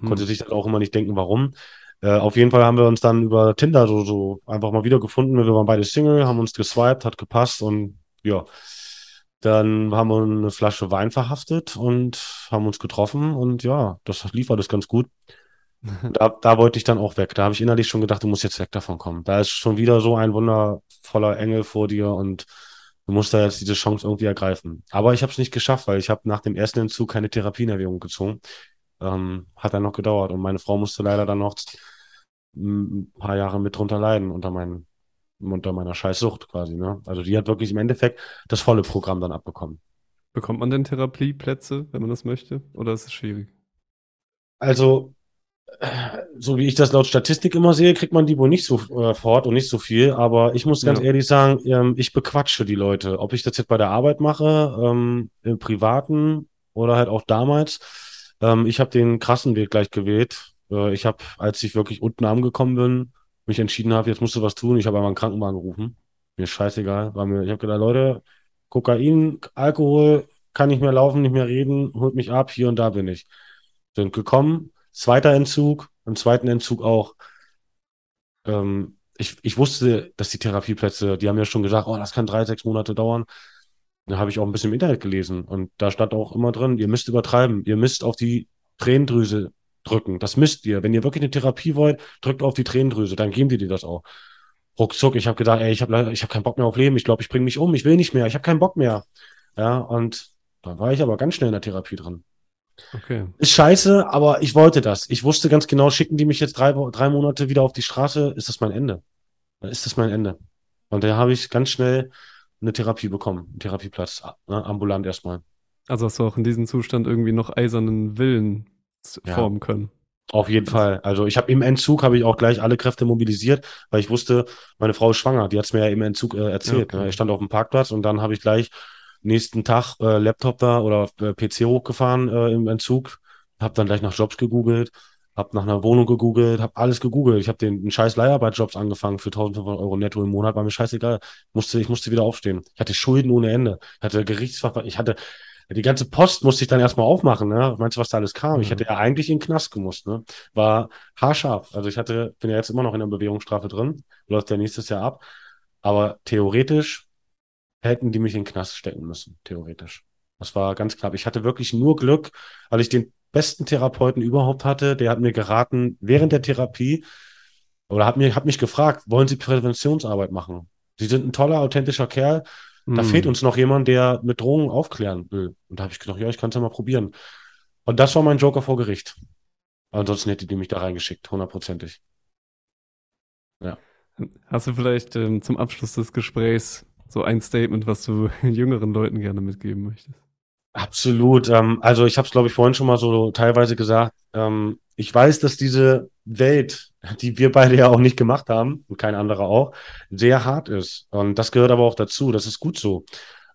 Mhm. Konnte sich dann auch immer nicht denken, warum. Äh, auf jeden Fall haben wir uns dann über Tinder so, so einfach mal wieder gefunden. Wir waren beide Single, haben uns geswiped, hat gepasst und ja. Dann haben wir eine Flasche Wein verhaftet und haben uns getroffen und ja, das lief alles ganz gut. <laughs> Da, da wollte ich dann auch weg. Da habe ich innerlich schon gedacht, du musst jetzt weg davon kommen. Da ist schon wieder so ein wundervoller Engel vor dir und du musst da jetzt diese Chance irgendwie ergreifen. Aber ich habe es nicht geschafft, weil ich habe nach dem ersten Entzug keine Therapie in Erwägung gezogen. Ähm, hat dann noch gedauert und meine Frau musste leider dann noch ein paar Jahre mit drunter leiden unter meinen, unter meiner Scheißsucht quasi. Ne? Also die hat wirklich im Endeffekt das volle Programm dann abbekommen. Bekommt man denn Therapieplätze, wenn man das möchte? Oder ist es schwierig? Also, äh, so wie ich das laut Statistik immer sehe, kriegt man die wohl nicht sofort und nicht so viel. Aber ich muss ganz Ja. ehrlich sagen, ähm, ich bequatsche die Leute. Ob ich das jetzt bei der Arbeit mache, ähm, im Privaten oder halt auch damals. Ähm, ich habe den krassen Weg gleich gewählt. Äh, ich habe, als ich wirklich unten angekommen bin, mich entschieden habe, jetzt musst du was tun. Ich habe einmal einen Krankenwagen gerufen. Mir ist scheißegal. War mir, ich habe gedacht, Leute, Kokain, Alkohol, kann nicht mehr laufen, nicht mehr reden, holt mich ab, hier und da bin ich. Sind gekommen, zweiter Entzug, im zweiten Entzug auch. Ähm, ich, ich wusste, dass die Therapieplätze, die haben ja schon gesagt, oh, das kann drei, sechs Monate dauern. Da habe ich auch ein bisschen im Internet gelesen und da stand auch immer drin, ihr müsst übertreiben, ihr müsst auf die Tränendrüse drücken. Das müsst ihr. Wenn ihr wirklich eine Therapie wollt, drückt auf die Tränendrüse, dann geben die dir das auch. Ruckzuck, ich habe gedacht, ey, ich habe ich hab keinen Bock mehr auf Leben, ich glaube, ich bringe mich um, ich will nicht mehr, ich habe keinen Bock mehr. Ja, und da war ich aber ganz schnell in der Therapie drin. Okay. Ist scheiße, aber ich wollte das. Ich wusste ganz genau, schicken die mich jetzt drei, drei Monate wieder auf die Straße, ist das mein Ende. Dann ist das mein Ende. Und da habe ich ganz schnell eine Therapie bekommen, einen Therapieplatz, ne, ambulant erstmal. Also hast du auch in diesem Zustand irgendwie noch eisernen Willen Ja. formen können. Auf jeden Fall. Also ich habe im Entzug habe ich auch gleich alle Kräfte mobilisiert, weil ich wusste, meine Frau ist schwanger. Die hat es mir ja im Entzug äh, erzählt. Okay. ne? Ich stand auf dem Parkplatz und dann habe ich gleich nächsten Tag äh, Laptop da oder äh, PC hochgefahren äh, im Entzug, habe dann gleich nach Jobs gegoogelt, habe nach einer Wohnung gegoogelt, habe alles gegoogelt. Ich habe den einen scheiß Leiharbeitsjobs angefangen für 1500 Euro netto im Monat, war mir scheißegal. Musste, ich musste wieder aufstehen. Ich hatte Schulden ohne Ende. Ich hatte Gerichtsverfahren, ich hatte die ganze Post musste ich dann erstmal aufmachen, ne? Meinst du, was da alles kam? Ich Ja. hätte ja eigentlich in den Knast gemusst, ne? War haarscharf. Also ich hatte, bin ja jetzt immer noch in der Bewährungsstrafe drin, läuft ja nächstes Jahr ab. Aber theoretisch hätten die mich in den Knast stecken müssen, theoretisch. Das war ganz knapp. Ich hatte wirklich nur Glück, weil ich den besten Therapeuten überhaupt hatte. Der hat mir geraten, während der Therapie, oder hat, mir, hat mich gefragt, wollen Sie Präventionsarbeit machen? Sie sind ein toller, authentischer Kerl. Da Hm. fehlt uns noch jemand, der mit Drogen aufklären will. Und da habe ich gedacht, ja, ich kann es ja mal probieren. Und das war mein Joker vor Gericht. Ansonsten hätte die mich da reingeschickt, hundertprozentig. Hast du vielleicht ähm, zum Abschluss des Gesprächs so ein Statement, was du <laughs> jüngeren Leuten gerne mitgeben möchtest? Absolut. Ähm, also ich habe es, glaube ich, vorhin schon mal so teilweise gesagt. Ähm, ich weiß, dass diese Welt, die wir beide ja auch nicht gemacht haben und kein anderer auch, sehr hart ist. Und das gehört aber auch dazu. Das ist gut so.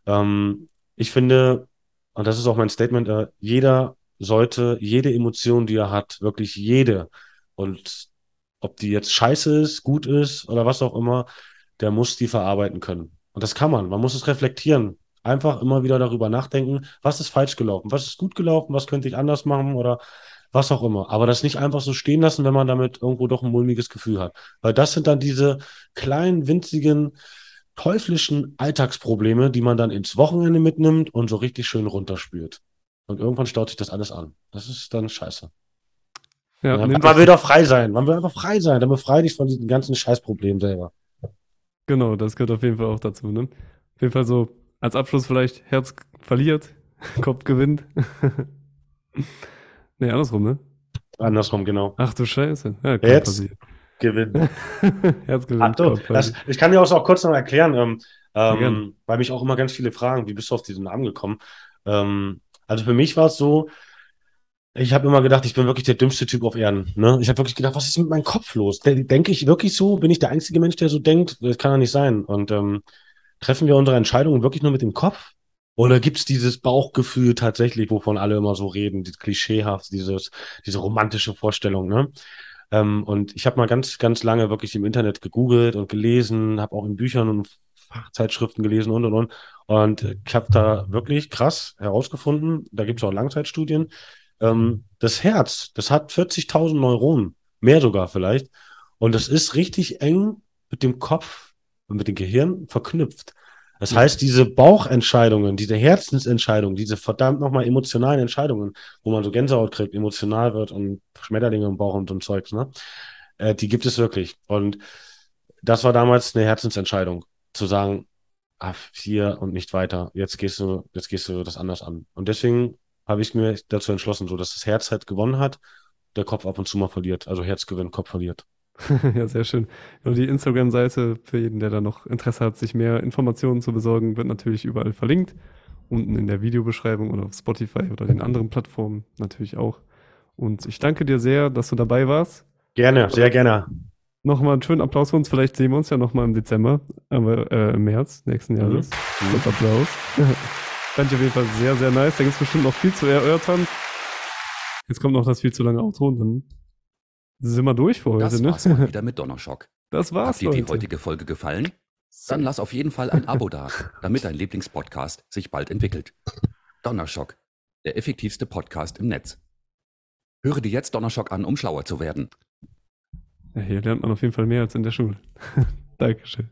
Ähm, ich finde, und das ist auch mein Statement, äh, jeder sollte jede Emotion, die er hat, wirklich jede, und ob die jetzt scheiße ist, gut ist oder was auch immer, der muss die verarbeiten können. Und das kann man. Man muss es reflektieren. Einfach immer wieder darüber nachdenken, was ist falsch gelaufen, was ist gut gelaufen, was könnte ich anders machen oder was auch immer. Aber das nicht einfach so stehen lassen, wenn man damit irgendwo doch ein mulmiges Gefühl hat. Weil das sind dann diese kleinen, winzigen, teuflischen Alltagsprobleme, die man dann ins Wochenende mitnimmt und so richtig schön runterspült. Und irgendwann staut sich das alles an. Das ist dann scheiße. Ja, man will doch frei sein. Man will einfach frei sein. Dann befrei dich von diesen ganzen Scheißproblemen selber. Genau, das gehört auf jeden Fall auch dazu, ne? Auf jeden Fall so als Abschluss vielleicht Herz verliert, <laughs> Kopf gewinnt. <laughs> nee, andersrum, ne? Andersrum, genau. Ach du Scheiße. Ja, passieren. Gewinnen. <laughs> Herz gewinnt, Ach Kopf das, ich kann dir auch, auch kurz noch erklären, ähm, ähm, weil mich auch immer ganz viele fragen, wie bist du auf diesen Namen gekommen? Ähm, also für mich war es so, ich habe immer gedacht, ich bin wirklich der dümmste Typ auf Erden. Ne? Ich habe wirklich gedacht, was ist mit meinem Kopf los? De- Denke ich wirklich so? Bin ich der einzige Mensch, der so denkt? Das kann ja nicht sein. Und ähm, treffen wir unsere Entscheidungen wirklich nur mit dem Kopf? Oder gibt es dieses Bauchgefühl tatsächlich, wovon alle immer so reden, dieses klischeehaft, dieses, diese romantische Vorstellung, ne? Ähm, und ich habe mal ganz, ganz lange wirklich im Internet gegoogelt und gelesen, habe auch in Büchern und Fachzeitschriften gelesen und und und. Und ich habe da wirklich krass herausgefunden, da gibt es auch Langzeitstudien, ähm, das Herz, das hat 40.000 Neuronen, mehr sogar vielleicht. Und das ist richtig eng mit dem Kopf mit dem Gehirn verknüpft. Das Ja. heißt, diese Bauchentscheidungen, diese Herzensentscheidungen, diese verdammt nochmal emotionalen Entscheidungen, wo man so Gänsehaut kriegt, emotional wird und Schmetterlinge im Bauch und so ein Zeugs, ne? Äh, die gibt es wirklich. Und das war damals eine Herzensentscheidung, zu sagen, ah, hier und nicht weiter. Jetzt gehst du, jetzt gehst du das anders an. Und deswegen habe ich mir dazu entschlossen, so dass das Herz halt gewonnen hat, der Kopf ab und zu mal verliert. Also Herz gewinnt, Kopf verliert. <laughs> ja, sehr schön. Und die Instagram-Seite für jeden, der da noch Interesse hat, sich mehr Informationen zu besorgen, wird natürlich überall verlinkt. Unten in der Videobeschreibung oder auf Spotify oder den anderen Plattformen natürlich auch. Und ich danke dir sehr, dass du dabei warst. Gerne, sehr gerne. Nochmal einen schönen Applaus für uns. Vielleicht sehen wir uns ja nochmal im Dezember, aber äh, im März nächsten Jahres. Mhm. Kurz Applaus. <laughs> Fand ich auf jeden Fall sehr, sehr nice. Da gibt es bestimmt noch viel zu erörtern. Jetzt kommt noch das viel zu lange Outro und dann sind wir durch für heute, Das ne? war's mal wieder <laughs> mit Donnerschock. Das war's, Hat dir die Leute. heutige Folge gefallen? Dann lass auf jeden Fall ein Abo da, <laughs> damit dein Lieblingspodcast sich bald entwickelt. Donnerschock, der effektivste Podcast im Netz. Höre dir jetzt Donnerschock an, um schlauer zu werden. Ja, hier lernt man auf jeden Fall mehr als in der Schule. <laughs> Dankeschön.